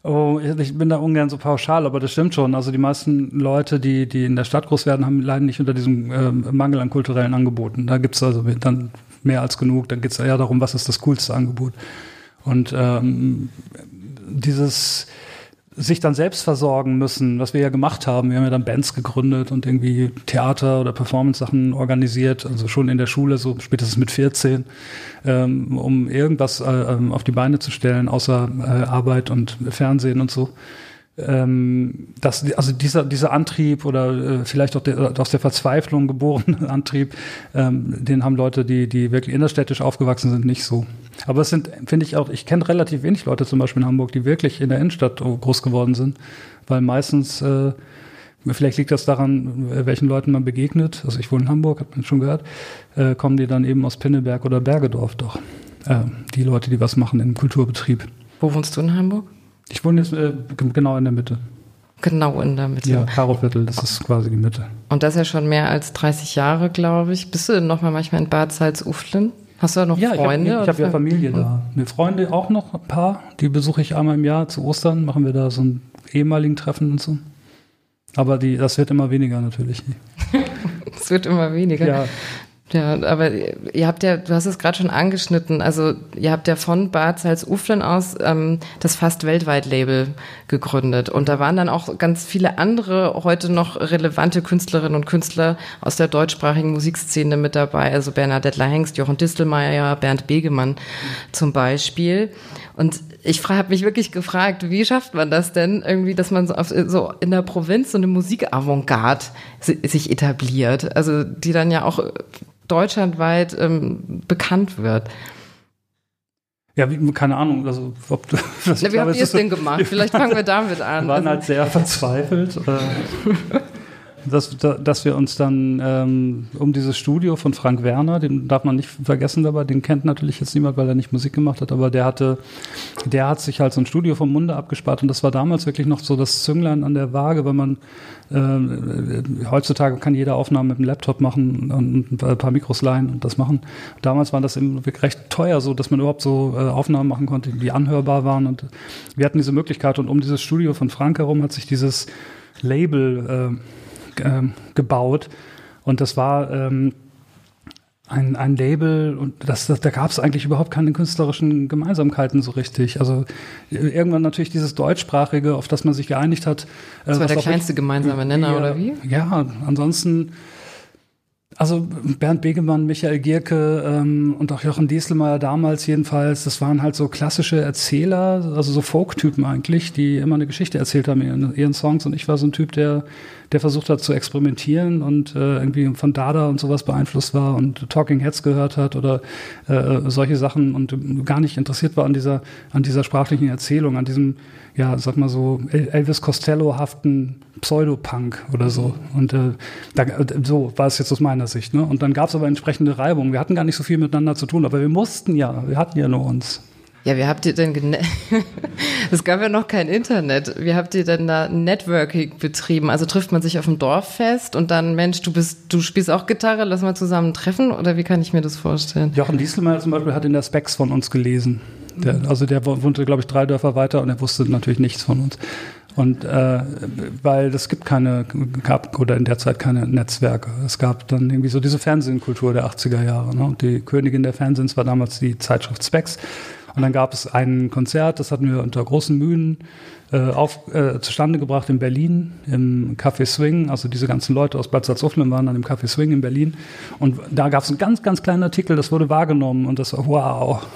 Oh, ich bin da ungern so pauschal, aber das stimmt schon. Also die meisten Leute, die, die in der Stadt groß werden, haben leiden nicht unter diesem äh, Mangel an kulturellen Angeboten. Da gibt's also dann mehr als genug. Dann geht's eher darum, was ist das coolste Angebot. Und ähm, dieses sich dann selbst versorgen müssen, was wir ja gemacht haben. Wir haben ja dann Bands gegründet und irgendwie Theater oder Performance-Sachen organisiert, also schon in der Schule, so spätestens mit 14, ähm, um irgendwas äh, ähm, auf die Beine zu stellen, außer äh, Arbeit und Fernsehen und so ähm, dass, also dieser, dieser Antrieb oder äh, vielleicht auch der, aus der Verzweiflung geborene Antrieb, ähm, den haben Leute, die, die wirklich innerstädtisch aufgewachsen sind, nicht so. Aber es sind, finde ich auch, ich kenne relativ wenig Leute zum Beispiel in Hamburg, die wirklich in der Innenstadt groß geworden sind, weil meistens, äh, vielleicht liegt das daran, welchen Leuten man begegnet, also ich wohne in Hamburg, hat man schon gehört, äh, kommen die dann eben aus Pinneberg oder Bergedorf doch. Äh, die Leute, die was machen im Kulturbetrieb. Wo wohnst du in Hamburg? Ich wohne jetzt äh, genau in der Mitte. Genau in der Mitte. Ja, Karoviertel, das ist quasi die Mitte. Und das ist ja schon mehr als 30 Jahre, glaube ich. Bist du denn noch mal manchmal in Bad Salzuflen? Hast du da noch ja, Freunde? Ich habe hab ja Familie da. Eine Freunde auch noch, ein paar. Die besuche ich einmal im Jahr zu Ostern. Machen wir da so ein ehemaligen Treffen und so. Aber die, das wird immer weniger natürlich. Es wird immer weniger. Ja. Ja, aber ihr habt ja, du hast es gerade schon angeschnitten, also ihr habt ja von Bad Salzuflen aus ähm, das fast weltweit Label gegründet. Und da waren dann auch ganz viele andere heute noch relevante Künstlerinnen und Künstler aus der deutschsprachigen Musikszene mit dabei, also Bernadette Hengst, Jochen Distelmeier, Bernd Begemann zum Beispiel und ich habe mich wirklich gefragt, wie schafft man das denn irgendwie, dass man so, auf, so in der Provinz so eine Musikavantgarde sich etabliert, also die dann ja auch deutschlandweit ähm, bekannt wird. Ja, wie, keine Ahnung, also ob du das Na, Wie habt ihr es denn gemacht? Vielleicht fangen wir damit an. Wir waren also, halt sehr verzweifelt. Dass, dass wir uns dann ähm, um dieses Studio von Frank Werner, den darf man nicht vergessen dabei, den kennt natürlich jetzt niemand, weil er nicht Musik gemacht hat, aber der hatte, der hat sich halt so ein Studio vom Munde abgespart und das war damals wirklich noch so das Zünglein an der Waage, weil man äh, heutzutage kann jeder Aufnahmen mit dem Laptop machen und ein paar Mikros leihen und das machen. Damals war das eben recht teuer, so dass man überhaupt so äh, Aufnahmen machen konnte, die anhörbar waren und wir hatten diese Möglichkeit und um dieses Studio von Frank herum hat sich dieses Label äh, äh, gebaut. Und das war ähm, ein, ein Label und das, das, da gab es eigentlich überhaupt keine künstlerischen Gemeinsamkeiten so richtig. Also irgendwann natürlich dieses deutschsprachige, auf das man sich geeinigt hat. Das war der kleinste gemeinsame Nenner, ja, oder wie? Ja, ansonsten also Bernd Begemann, Michael Gierke ähm, und auch Jochen Dieselmeier damals jedenfalls, das waren halt so klassische Erzähler, also so Folk-Typen eigentlich, die immer eine Geschichte erzählt haben in ihren Songs. Und ich war so ein Typ, der, der versucht hat zu experimentieren und äh, irgendwie von Dada und sowas beeinflusst war und Talking Heads gehört hat oder äh, solche Sachen und gar nicht interessiert war an dieser, an dieser sprachlichen Erzählung, an diesem ja, sag mal so, Elvis Costello-haften Pseudopunk oder so. Und äh, da, so war es jetzt aus meiner Sicht. Ne? Und dann gab es aber entsprechende Reibung. Wir hatten gar nicht so viel miteinander zu tun, aber wir mussten ja, wir hatten ja nur uns. Ja, wie habt ihr denn es gab ja noch kein Internet. Wie habt ihr denn da Networking betrieben? Also trifft man sich auf dem Dorffest und dann, Mensch, du bist, du spielst auch Gitarre, lass mal zusammen treffen oder wie kann ich mir das vorstellen? Jochen Dieselmeier zum Beispiel hat in der Specs von uns gelesen. Der, also der wohnte, glaube ich, drei Dörfer weiter und er wusste natürlich nichts von uns. Und äh, weil es gibt keine, gab oder in der Zeit keine Netzwerke. Es gab dann irgendwie so diese Fernsehkultur der 80er Jahre. Ne? Und die Königin der Fernsehens war damals die Zeitschrift Specs. Und dann gab es ein Konzert, das hatten wir unter großen Mühen äh, auf, äh, zustande gebracht in Berlin, im Café Swing. Also diese ganzen Leute aus Bad Salzuflen waren dann im Café Swing in Berlin. Und da gab es einen ganz, ganz kleinen Artikel, das wurde wahrgenommen und das war wow.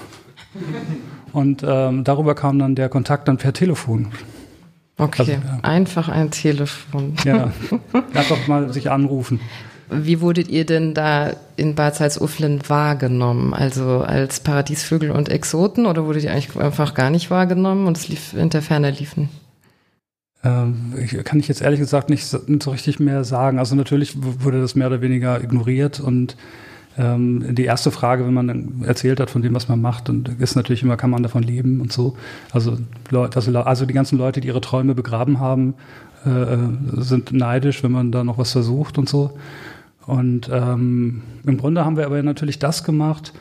Und ähm, darüber kam dann der Kontakt dann per Telefon. Okay, also, ja. einfach ein Telefon. Ja, einfach mal sich anrufen. Wie wurdet ihr denn da in Bad Salzuflen wahrgenommen? Also als Paradiesvögel und Exoten oder wurdet ihr eigentlich einfach gar nicht wahrgenommen und es lief in der Ferne liefen? Ähm, kann ich jetzt ehrlich gesagt nicht so, richtig mehr sagen. Also natürlich wurde das mehr oder weniger ignoriert und ähm, die erste Frage, wenn man erzählt hat von dem, was man macht, und ist natürlich immer, kann man davon leben und so. Also, also, also die ganzen Leute, die ihre Träume begraben haben, äh, sind neidisch, wenn man da noch was versucht und so. Und ähm, im Grunde haben wir aber natürlich das gemacht,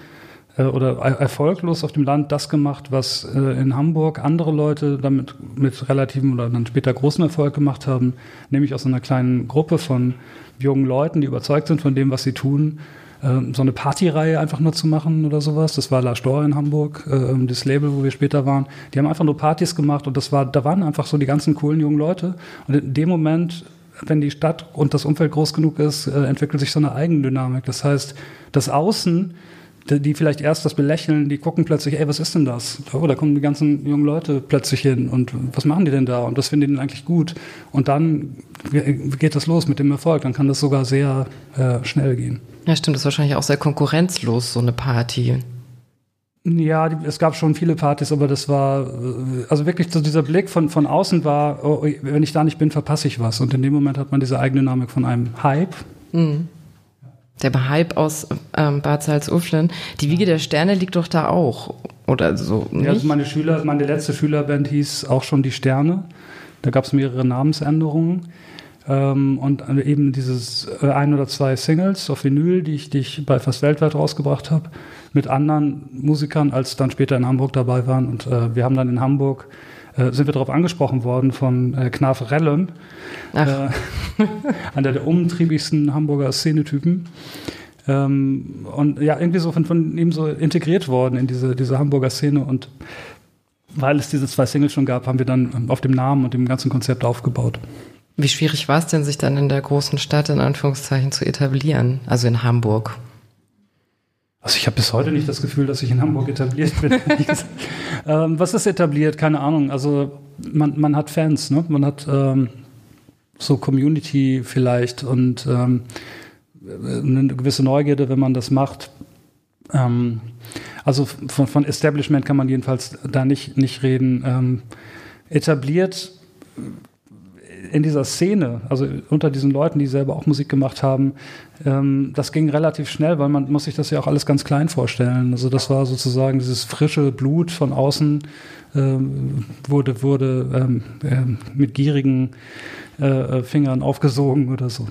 äh, oder erfolglos auf dem Land das gemacht, was äh, in Hamburg andere Leute damit mit relativem oder dann später großen Erfolg gemacht haben, nämlich aus einer kleinen Gruppe von jungen Leuten, die überzeugt sind von dem, was sie tun, ähm, so eine Partyreihe einfach nur zu machen oder sowas. Das war La Stor in Hamburg, äh, das Label, wo wir später waren. Die haben einfach nur Partys gemacht und das war, da waren einfach so die ganzen coolen jungen Leute. Und in dem Moment, wenn die Stadt und das Umfeld groß genug ist, äh, entwickelt sich so eine Eigendynamik. Das heißt, das Außen die vielleicht erst das belächeln, die gucken plötzlich, ey, was ist denn das? Oh, da kommen die ganzen jungen Leute plötzlich hin und was machen die denn da? Und das finden die eigentlich gut. Und dann geht das los mit dem Erfolg. Dann kann das sogar sehr äh, schnell gehen. Ja, stimmt. Das ist wahrscheinlich auch sehr konkurrenzlos, so eine Party. Ja, die, es gab schon viele Partys, aber das war, äh, also wirklich so dieser Blick von, von außen war, oh, wenn ich da nicht bin, verpasse ich was. Und in dem Moment hat man diese Eigendynamik von einem Hype. Mhm. Der Hype aus ähm, Bad Salzuflen. Die Wiege der Sterne liegt doch da auch, oder so. Nicht? Ja, also meine Schüler, meine letzte Schülerband hieß auch schon die Sterne. Da gab es mehrere Namensänderungen. Ähm, und eben dieses äh, ein oder zwei Singles auf Vinyl, die ich, die ich bei fast weltweit rausgebracht habe, mit anderen Musikern, als dann später in Hamburg dabei waren. Und äh, wir haben dann in Hamburg äh, sind wir darauf angesprochen worden von äh, Knaf Rellem, äh, einer der umtriebigsten Hamburger Szenetypen. Ähm, und ja, irgendwie so von, von ihm so integriert worden in diese, diese Hamburger Szene und weil es diese zwei Singles schon gab, haben wir dann auf dem Namen und dem ganzen Konzept aufgebaut. Wie schwierig war es denn, sich dann in der großen Stadt in Anführungszeichen zu etablieren, also in Hamburg? Also ich habe bis heute nicht das Gefühl, dass ich in Hamburg etabliert bin. ähm, was ist etabliert? Keine Ahnung. Also man, man hat Fans, ne? man hat ähm, so Community vielleicht und ähm, eine gewisse Neugierde, wenn man das macht. Ähm, also von, von, Establishment kann man jedenfalls da nicht, nicht reden. Ähm, etabliert in dieser Szene, also unter diesen Leuten, die selber auch Musik gemacht haben, ähm, das ging relativ schnell, weil man muss sich das ja auch alles ganz klein vorstellen. Also das war sozusagen dieses frische Blut von außen ähm, wurde, wurde ähm, äh, mit gierigen äh, Fingern aufgesogen oder so.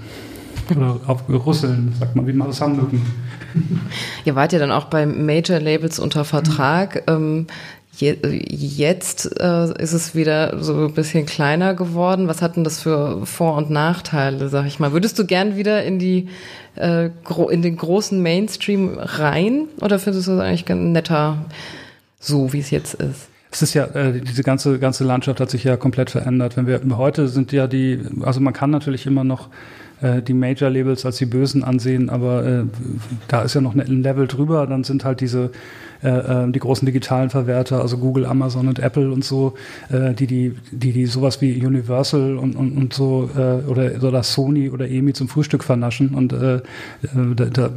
Oder aufgerüsseln, sagt man, wie man das Handlücken. Ihr wart ja dann auch bei Major Labels unter Vertrag. Mhm. Je, jetzt äh, ist es wieder so ein bisschen kleiner geworden. Was hat denn das für Vor- und Nachteile, sag ich mal? Würdest du gern wieder in die äh, in den großen Mainstream rein oder findest du es eigentlich netter, so wie es jetzt ist? Es ist ja, äh, diese ganze, ganze Landschaft hat sich ja komplett verändert. Wenn wir heute sind ja die, also man kann natürlich immer noch äh, die Major-Labels als die Bösen ansehen, aber äh, da ist ja noch ein Level drüber, dann sind halt diese äh, äh, die großen digitalen Verwerter, also Google, Amazon und Apple und so, äh, die, die, die, die sowas wie Universal und, und, und so oder, oder Sony oder EMI zum Frühstück vernaschen. Und äh, da, da,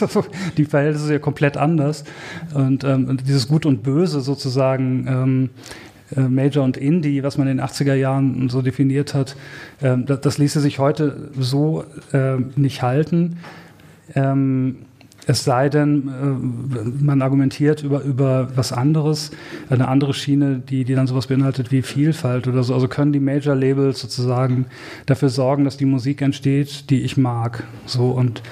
die Verhältnisse sind ja komplett anders. Und ähm, dieses Gut und Böse sozusagen ähm, äh, Major und Indie, was man in den 80er Jahren so definiert hat, ähm, das, ließe sich heute so nicht halten. Es sei denn, äh, man argumentiert über, über was anderes, eine andere Schiene, die, die dann sowas beinhaltet wie Vielfalt oder so. Also können die Major Labels sozusagen dafür sorgen, dass die Musik entsteht, die ich mag. So und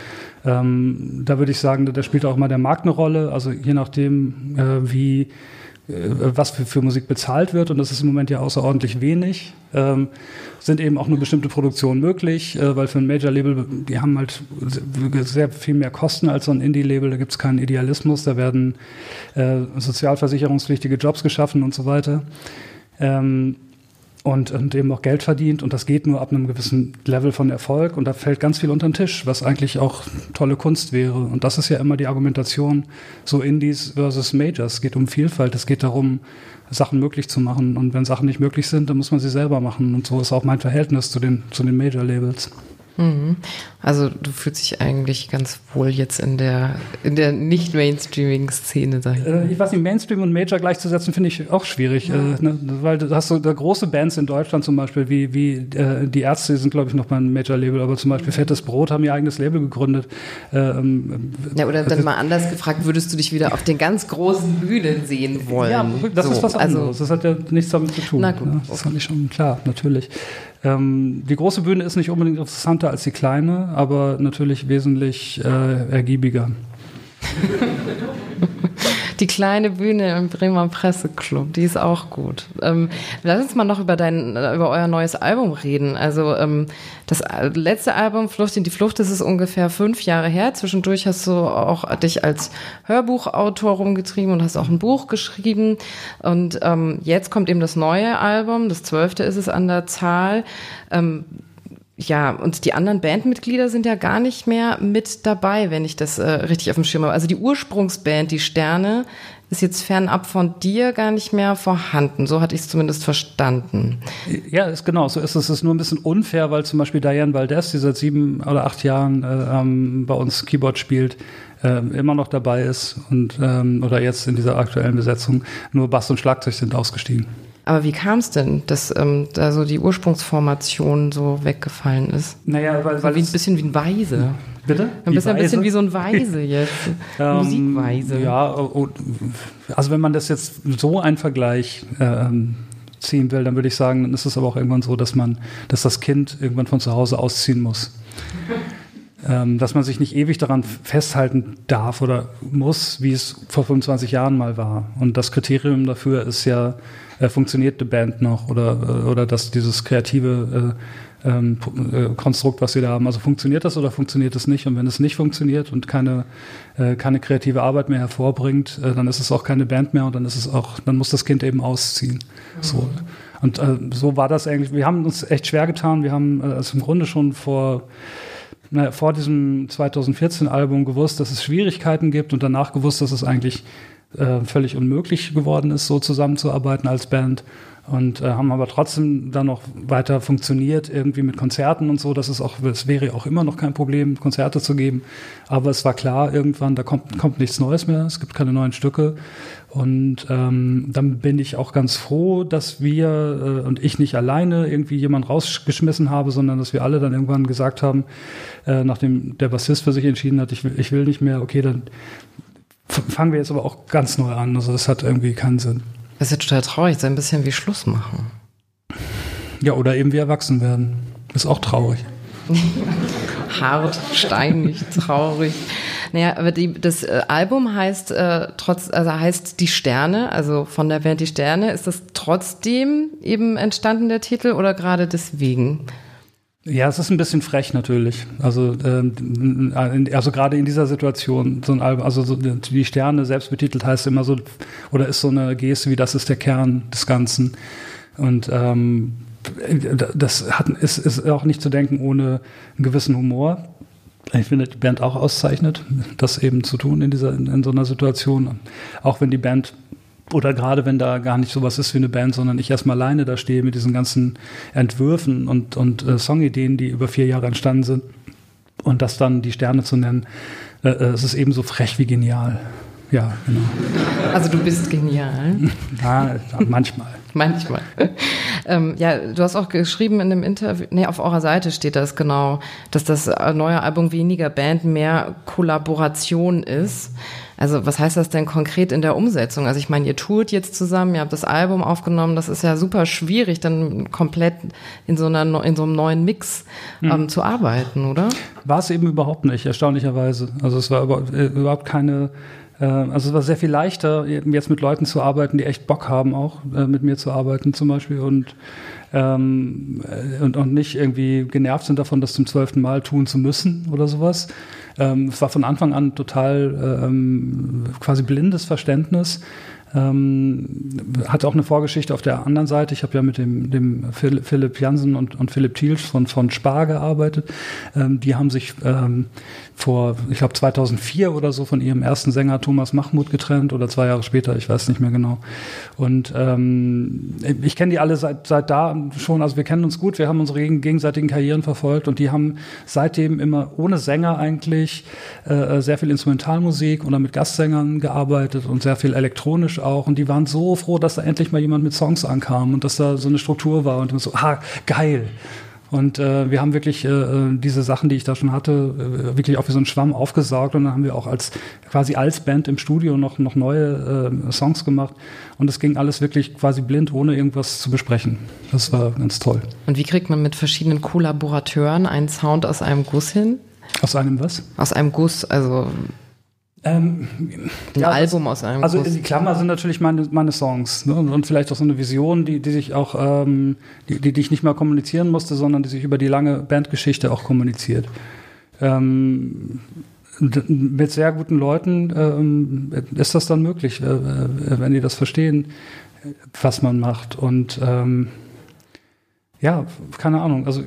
ähm, da würde ich sagen, da spielt auch mal der Markt eine Rolle. Also je nachdem, äh, wie was für, für, Musik bezahlt wird, und das ist im Moment ja außerordentlich wenig, ähm, sind eben auch nur bestimmte Produktionen möglich, äh, weil für ein Major-Label, die haben halt sehr viel mehr Kosten als so ein Indie-Label, da gibt es keinen Idealismus, da werden äh, sozialversicherungspflichtige Jobs geschaffen und so weiter. Ähm, und, und eben auch Geld verdient und das geht nur ab einem gewissen Level von Erfolg und da fällt ganz viel unter den Tisch, was eigentlich auch tolle Kunst wäre. Und das ist ja immer die Argumentation, so Indies versus Majors. Es geht um Vielfalt, es geht darum, Sachen möglich zu machen. Und wenn Sachen nicht möglich sind, dann muss man sie selber machen. Und so ist auch mein Verhältnis zu den, zu den Major-Labels. Mhm. Also du fühlst dich eigentlich ganz wohl jetzt in der, in der nicht mainstreamigen Szene. Ich, äh, ich weiß nicht, Mainstream und Major gleichzusetzen finde ich auch schwierig, ja. äh, ne? weil du hast so da große Bands in Deutschland zum Beispiel, wie, wie äh, die Ärzte sind glaube ich noch beim Major-Label, aber zum Beispiel Fettes Brot haben ihr eigenes Label gegründet. Ähm, ja, oder dann mal anders gefragt, würdest du dich wieder auf den ganz großen Bühnen sehen wollen? Ja, das so. ist was also anderes. Also, das hat ja nichts damit zu tun. Na gut, ne? Das fand ich schon klar, natürlich. Ähm, die große Bühne ist nicht unbedingt interessanter als die kleine, aber natürlich wesentlich äh, ergiebiger. Die kleine Bühne im Bremer Presseclub, die ist auch gut. Ähm, lass uns mal noch über dein, über euer neues Album reden. Also ähm, das letzte Album Flucht in die Flucht, das ist ungefähr fünf Jahre her. Zwischendurch hast du auch dich als Hörbuchautor rumgetrieben und hast auch ein Buch geschrieben. Und ähm, jetzt kommt eben das neue Album, das zwölfte ist es an der Zahl. Ähm, ja, und die anderen Bandmitglieder sind ja gar nicht mehr mit dabei, wenn ich das äh, richtig auf dem Schirm habe. Also die Ursprungsband, die Sterne, ist jetzt fernab von dir gar nicht mehr vorhanden. So hatte ich es zumindest verstanden. Ja, ist genau. So ist es. Es ist nur ein bisschen unfair, weil zum Beispiel Diane Valdez, die seit sieben oder acht Jahren äh, ähm, bei uns Keyboard spielt, äh, immer noch dabei ist und ähm, oder jetzt in dieser aktuellen Besetzung. Nur Bass und Schlagzeug sind ausgestiegen. Aber wie kam es denn, dass ähm, da so die Ursprungsformation so weggefallen ist? Naja, weil, weil wie, ein bisschen wie ein Weise. Bitte? Ein bisschen, ein bisschen wie so ein Weise jetzt. ähm, Musikweise. Ja, also wenn man das jetzt so einen Vergleich ähm, ziehen will, dann würde ich sagen, dann ist es aber auch irgendwann so, dass man, dass das Kind irgendwann von zu Hause ausziehen muss. ähm, dass man sich nicht ewig daran festhalten darf oder muss, wie es vor 25 Jahren mal war. Und das Kriterium dafür ist ja, äh, funktioniert die Band noch oder, äh, oder dass dieses kreative äh, ähm, äh, Konstrukt, was sie da haben, also funktioniert das oder funktioniert es nicht? Und wenn es nicht funktioniert und keine, äh, keine kreative Arbeit mehr hervorbringt, äh, dann ist es auch keine Band mehr und dann ist es auch, dann muss das Kind eben ausziehen. Mhm. So. Und äh, so war das eigentlich. Wir haben uns echt schwer getan. Wir haben äh, also im Grunde schon vor na, vor diesem 2014-Album gewusst, dass es Schwierigkeiten gibt und danach gewusst, dass es eigentlich äh, völlig unmöglich geworden ist, so zusammenzuarbeiten als Band. Und äh, haben aber trotzdem dann noch weiter funktioniert, irgendwie mit Konzerten und so. Das ist auch, es wäre auch immer noch kein Problem, Konzerte zu geben. Aber es war klar, irgendwann, da kommt, kommt nichts Neues mehr, es gibt keine neuen Stücke. Und ähm, dann bin ich auch ganz froh, dass wir äh, und ich nicht alleine irgendwie jemand rausgeschmissen habe, sondern dass wir alle dann irgendwann gesagt haben, äh, nachdem der Bassist für sich entschieden hat, ich ich will nicht mehr, okay, dann fangen wir jetzt aber auch ganz neu an. Also das hat irgendwie keinen Sinn. Das ist ja total traurig, so ein bisschen wie Schluss machen. Ja, oder eben wie erwachsen werden. Ist auch traurig. Hart, steinig, traurig. Naja, aber die, das äh, Album heißt äh, trotz, also heißt Die Sterne, also von der Band Die Sterne. Ist das trotzdem eben entstanden, der Titel, oder gerade deswegen? Ja, es ist ein bisschen frech natürlich. Also, ähm, also gerade in dieser Situation, so ein Album, also so die Sterne selbst betitelt heißt immer so, oder ist so eine Geste wie das ist der Kern des Ganzen. Und ähm, das hat, ist, ist auch nicht zu denken ohne einen gewissen Humor. Ich finde, die Band auch auszeichnet, das eben zu tun in, dieser, in, in so einer Situation. Auch wenn die Band oder gerade wenn da gar nicht sowas ist wie eine Band, sondern ich erstmal alleine da stehe mit diesen ganzen Entwürfen und, und äh, Songideen, die über vier Jahre entstanden sind. Und das dann die Sterne zu nennen, äh, äh es ist ebenso frech wie genial. Ja, genau. Also du bist genial. Ja, manchmal. manchmal. ähm, ja, du hast auch geschrieben in dem Interview, nee, auf eurer Seite steht das genau, dass das neue Album weniger Band, mehr Kollaboration ist. Also was heißt das denn konkret in der Umsetzung? Also ich meine, ihr tourt jetzt zusammen, ihr habt das Album aufgenommen, das ist ja super schwierig, dann komplett in so, einer, in so einem neuen Mix ähm, mhm. zu arbeiten, oder? War es eben überhaupt nicht, erstaunlicherweise. Also es war äh, überhaupt keine äh, also es war sehr viel leichter, jetzt mit Leuten zu arbeiten, die echt Bock haben, auch äh, mit mir zu arbeiten zum Beispiel und, ähm, und, und nicht irgendwie genervt sind davon, das zum zwölften Mal tun zu müssen oder sowas. Ähm, es war von Anfang an total ähm, quasi blindes Verständnis. Ähm, hatte auch eine Vorgeschichte auf der anderen Seite. Ich habe ja mit dem, dem Philipp Jansen und, und Philipp Thiels von, von Spar gearbeitet. Ähm, die haben sich ähm, vor, ich glaube 2004 oder so von ihrem ersten Sänger Thomas Mahmud getrennt oder zwei Jahre später, ich weiß nicht mehr genau. Und ähm, ich kenne die alle seit, seit da schon, also wir kennen uns gut, wir haben unsere gegenseitigen Karrieren verfolgt und die haben seitdem immer ohne Sänger eigentlich äh, sehr viel Instrumentalmusik oder mit Gastsängern gearbeitet und sehr viel elektronisch auch und die waren so froh, dass da endlich mal jemand mit Songs ankam und dass da so eine Struktur war und so, ah, geil. Und äh, wir haben wirklich äh, äh, diese Sachen, die ich da schon hatte, äh, wirklich auch wie so ein Schwamm aufgesaugt. Und dann haben wir auch als quasi als Band im Studio noch, noch neue äh, Songs gemacht. Und es ging alles wirklich quasi blind, ohne irgendwas zu besprechen. Das war ganz toll. Und wie kriegt man mit verschiedenen Kollaborateuren einen Sound aus einem Guss hin? Aus einem was? Aus einem Guss, also ähm, ein ja, Album aus einem. Also die Klammer sind natürlich meine, meine Songs ne? und, vielleicht auch so eine Vision, die, die sich auch, ähm, die, die, die ich nicht mal kommunizieren musste, sondern die sich über die lange Bandgeschichte auch kommuniziert. Ähm, mit sehr guten Leuten ähm, ist das dann möglich, äh, äh wenn die das verstehen, was man macht und ähm, ja, keine Ahnung. Also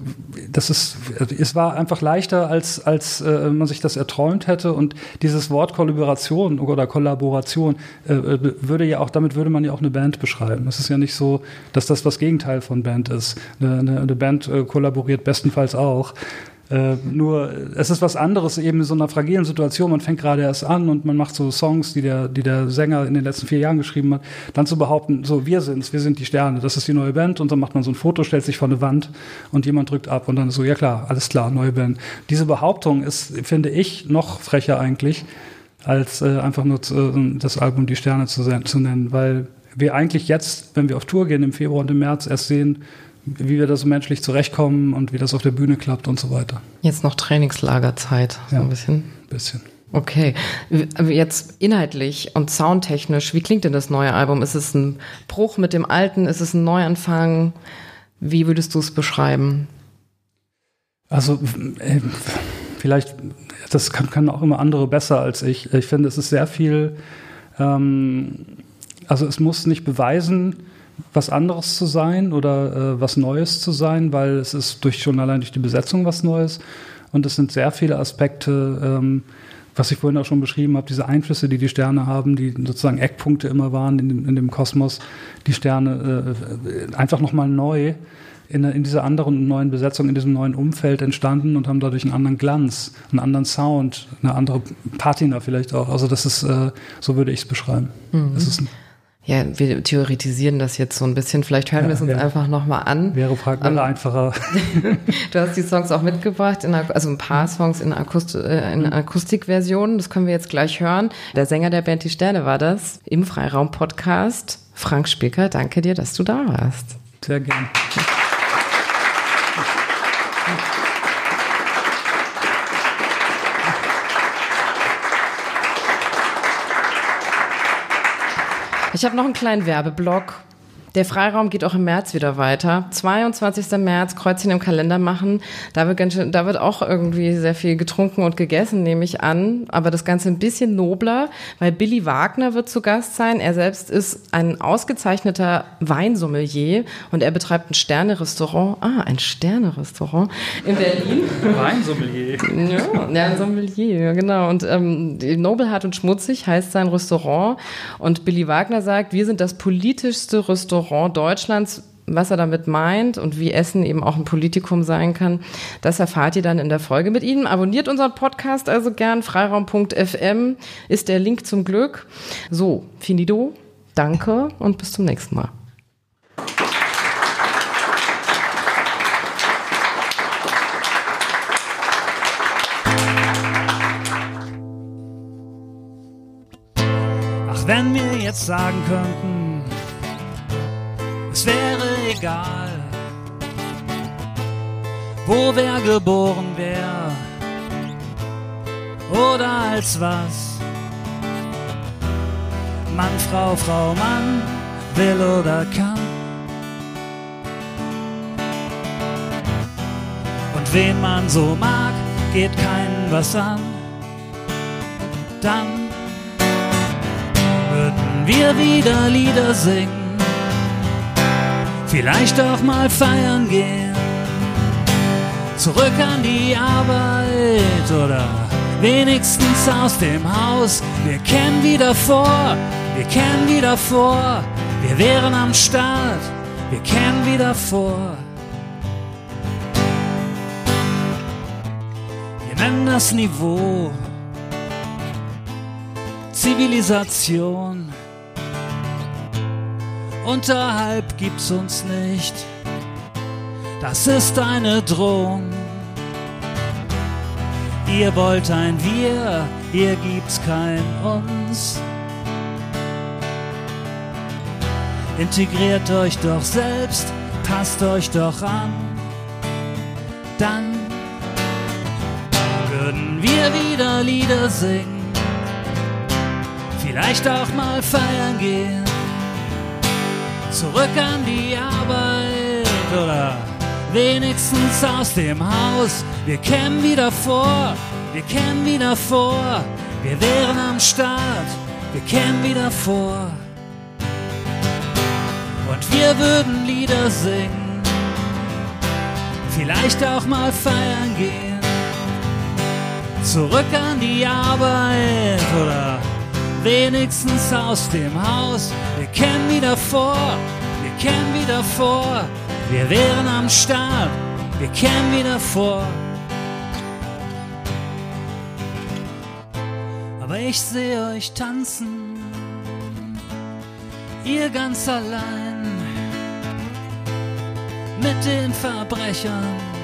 das ist, es war einfach leichter, als als äh, man sich das erträumt hätte. Und dieses Wort Kollaboration oder Kollaboration äh, würde ja auch, damit würde man ja auch eine Band beschreiben. Es ist ja nicht so, dass das das Gegenteil von Band ist. Eine, eine Band äh, kollaboriert bestenfalls auch. Äh, nur es ist was anderes eben in so einer fragilen Situation. Man fängt gerade erst an und man macht so Songs, die der, die der Sänger in den letzten vier Jahren geschrieben hat. Dann zu behaupten, so wir sind's, wir sind die Sterne, das ist die neue Band und dann macht man so ein Foto, stellt sich vor eine Wand und jemand drückt ab und dann so ja klar, alles klar, neue Band. Diese Behauptung ist, finde ich, noch frecher eigentlich als äh, einfach nur zu, äh, das Album Die Sterne zu, zu nennen, weil wir eigentlich jetzt, wenn wir auf Tour gehen im Februar und im März, erst sehen, wie wir da so menschlich zurechtkommen und wie das auf der Bühne klappt und so weiter. Jetzt noch Trainingslagerzeit, so ja, ein bisschen. Ein bisschen. Okay, jetzt inhaltlich und soundtechnisch, wie klingt denn das neue Album? Ist es ein Bruch mit dem alten? Ist es ein Neuanfang? Wie würdest du es beschreiben? Also äh, vielleicht, das kann, kann, auch immer andere besser als ich. Ich finde, es ist sehr viel, ähm, also es muss nicht beweisen, was anderes zu sein oder äh, was Neues zu sein, weil es ist durch schon allein durch die Besetzung was Neues. Und es sind sehr viele Aspekte, ähm, was ich vorhin auch schon beschrieben habe, diese Einflüsse, die die Sterne haben, die sozusagen Eckpunkte immer waren in dem, in dem Kosmos, die Sterne äh, einfach nochmal neu in, in dieser anderen neuen Besetzung, in diesem neuen Umfeld entstanden und haben dadurch einen anderen Glanz, einen anderen Sound, eine andere Patina vielleicht auch. Also das ist, äh, so würde ich es beschreiben. Mhm. Das ist ein ja, wir theoretisieren das jetzt so ein bisschen. Vielleicht hören ja, wir es uns ja. einfach nochmal an. Wäre fragbar ähm, einfacher. du hast die Songs auch mitgebracht, in, also ein paar Songs in, Akust äh, in mhm. Akustikversionen. Das können wir jetzt gleich hören. Der Sänger der Band Die Sterne war das im Freiraum-Podcast. Frank Spieker, danke dir, dass du da warst. Sehr gern. Ich habe noch einen kleinen Werbeblock. Der Freiraum geht auch im März wieder weiter. 22. März, Kreuzchen im Kalender machen. Da wird, ganz schön, da wird auch irgendwie sehr viel getrunken und gegessen, nehme ich an. Aber das Ganze ein bisschen nobler, weil Billy Wagner wird zu Gast sein. Er selbst ist ein ausgezeichneter Weinsommelier und er betreibt ein Sternerestaurant. Ah, ein Sternerestaurant in Berlin. Weinsommelier. Ja, ja, ein Sommelier, genau. Und ähm, Nobelhart und Schmutzig heißt sein Restaurant. Und Billy Wagner sagt, wir sind das politischste Restaurant Deutschlands. Was er damit meint und wie Essen eben auch ein Politikum sein kann, das erfahrt ihr dann in der Folge mit ihm. Abonniert unseren Podcast also gern. Freiraum.fm ist der Link zum Glück. So, finito. Danke und bis zum nächsten Mal. Ach, wenn wir jetzt sagen könnten, es wäre egal, wo wer geboren wäre oder als was. Mann, Frau, Frau, Mann, will oder kann. Und wen man so mag, geht keinen was an. Dann würden wir wieder Lieder singen, vielleicht auch mal feiern gehen, zurück an die Arbeit oder wenigstens aus dem Haus. Wir kennen wieder vor, wir kennen wieder vor, wir wären am Start, wir kennen wieder vor. Wir nennen das Niveau Zivilisation. Unterhalb gibt's uns nicht. Das ist eine Drohung. Ihr wollt ein Wir, hier gibt's kein Uns. Integriert euch doch selbst, passt euch doch an. Dann würden wir wieder Lieder singen vielleicht auch mal feiern gehen. Zurück an die Arbeit oder wenigstens aus dem Haus. Wir kämen wieder vor, wir kämen wieder vor. Wir wären am Start, wir kämen wieder vor. Und wir würden Lieder singen, vielleicht auch mal feiern gehen. Zurück an die Arbeit oder wenigstens aus dem Haus. Wir kämen wieder vor, wir kämen wieder vor. Wir wären am Start, wir kämen wieder vor. Aber ich sehe euch tanzen, ihr ganz allein mit den Verbrechern.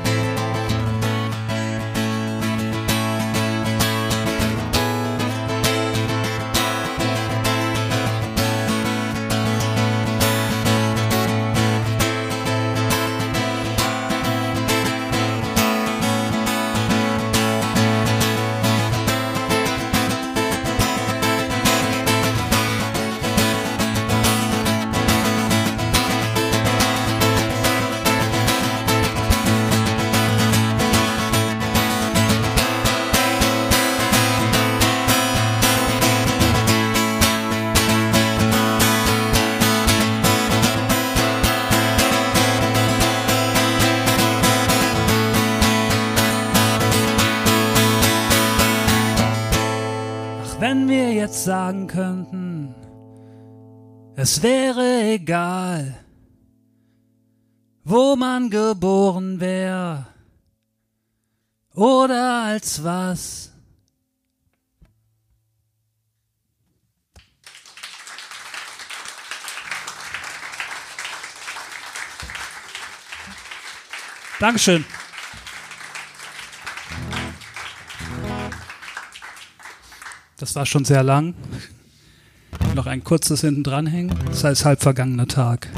Es wäre egal, wo man geboren wäre oder als was. Dankeschön. Das war schon sehr lang. Noch ein kurzes hinten dranhängen. Das heißt halb vergangener Tag.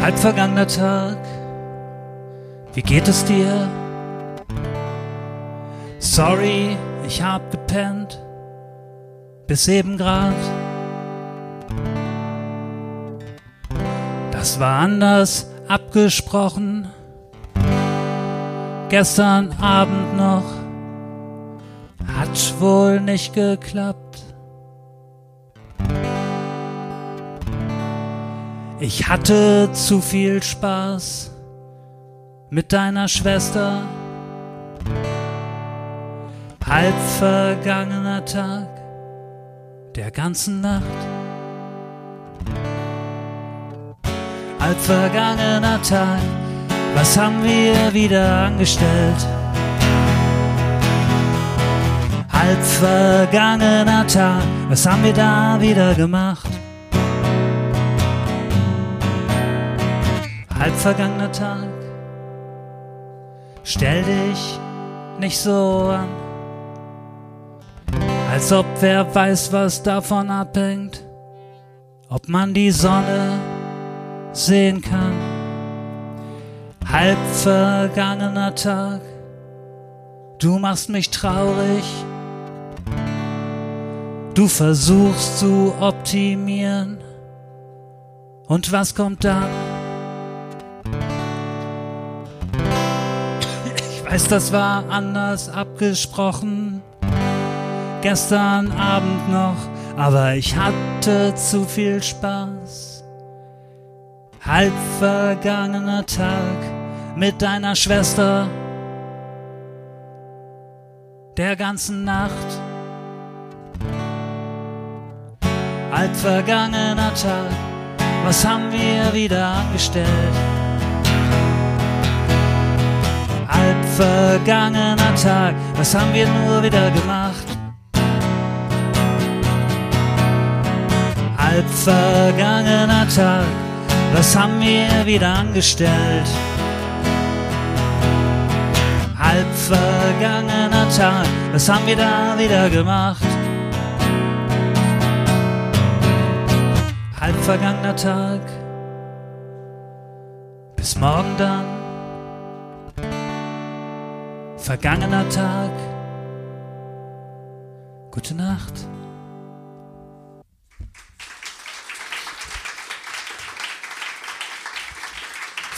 Halb vergangener Tag, wie geht es dir? Sorry, ich hab gepennt, bis eben grad. Das war anders abgesprochen, gestern Abend noch, hat wohl nicht geklappt. Ich hatte zu viel Spaß mit deiner Schwester. Halb vergangener Tag der ganzen Nacht. Halb vergangener Tag, was haben wir wieder angestellt? Halb vergangener Tag, was haben wir da wieder gemacht? Halb vergangener Tag, stell dich nicht so an, als ob wer weiß, was davon abhängt, ob man die Sonne sehen kann. Halb vergangener Tag, du machst mich traurig, du versuchst zu optimieren. Und was kommt dann? Ich weiß, das war anders abgesprochen. Gestern Abend noch, aber ich hatte zu viel Spaß. Halb vergangener Tag mit deiner Schwester. Der ganzen Nacht. Halb vergangener Tag, was haben wir wieder angestellt? Halb vergangener Tag, was haben wir nur wieder gemacht? Halb vergangener Tag, was haben wir wieder angestellt? Halb vergangener Tag, was haben wir da wieder gemacht? Halb vergangener Tag, bis morgen dann. Vergangener Tag, gute Nacht.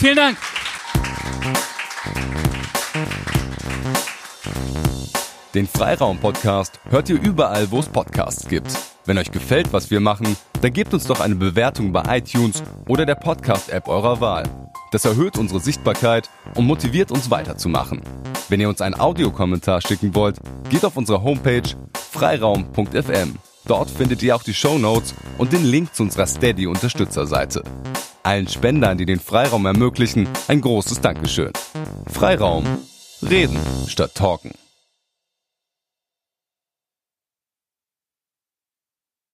Vielen Dank. Den Freiraum-Podcast hört ihr überall, wo es Podcasts gibt. Wenn euch gefällt, was wir machen, dann gebt uns doch eine Bewertung bei iTunes oder der Podcast-App eurer Wahl. Das erhöht unsere Sichtbarkeit und motiviert uns weiterzumachen. Wenn ihr uns einen Audiokommentar schicken wollt, geht auf unsere Homepage freiraum.fm. Dort findet ihr auch die Show Notes und den Link zu unserer Steady-Unterstützerseite. Allen Spendern, die den Freiraum ermöglichen, ein großes Dankeschön. Freiraum. Reden statt Talken.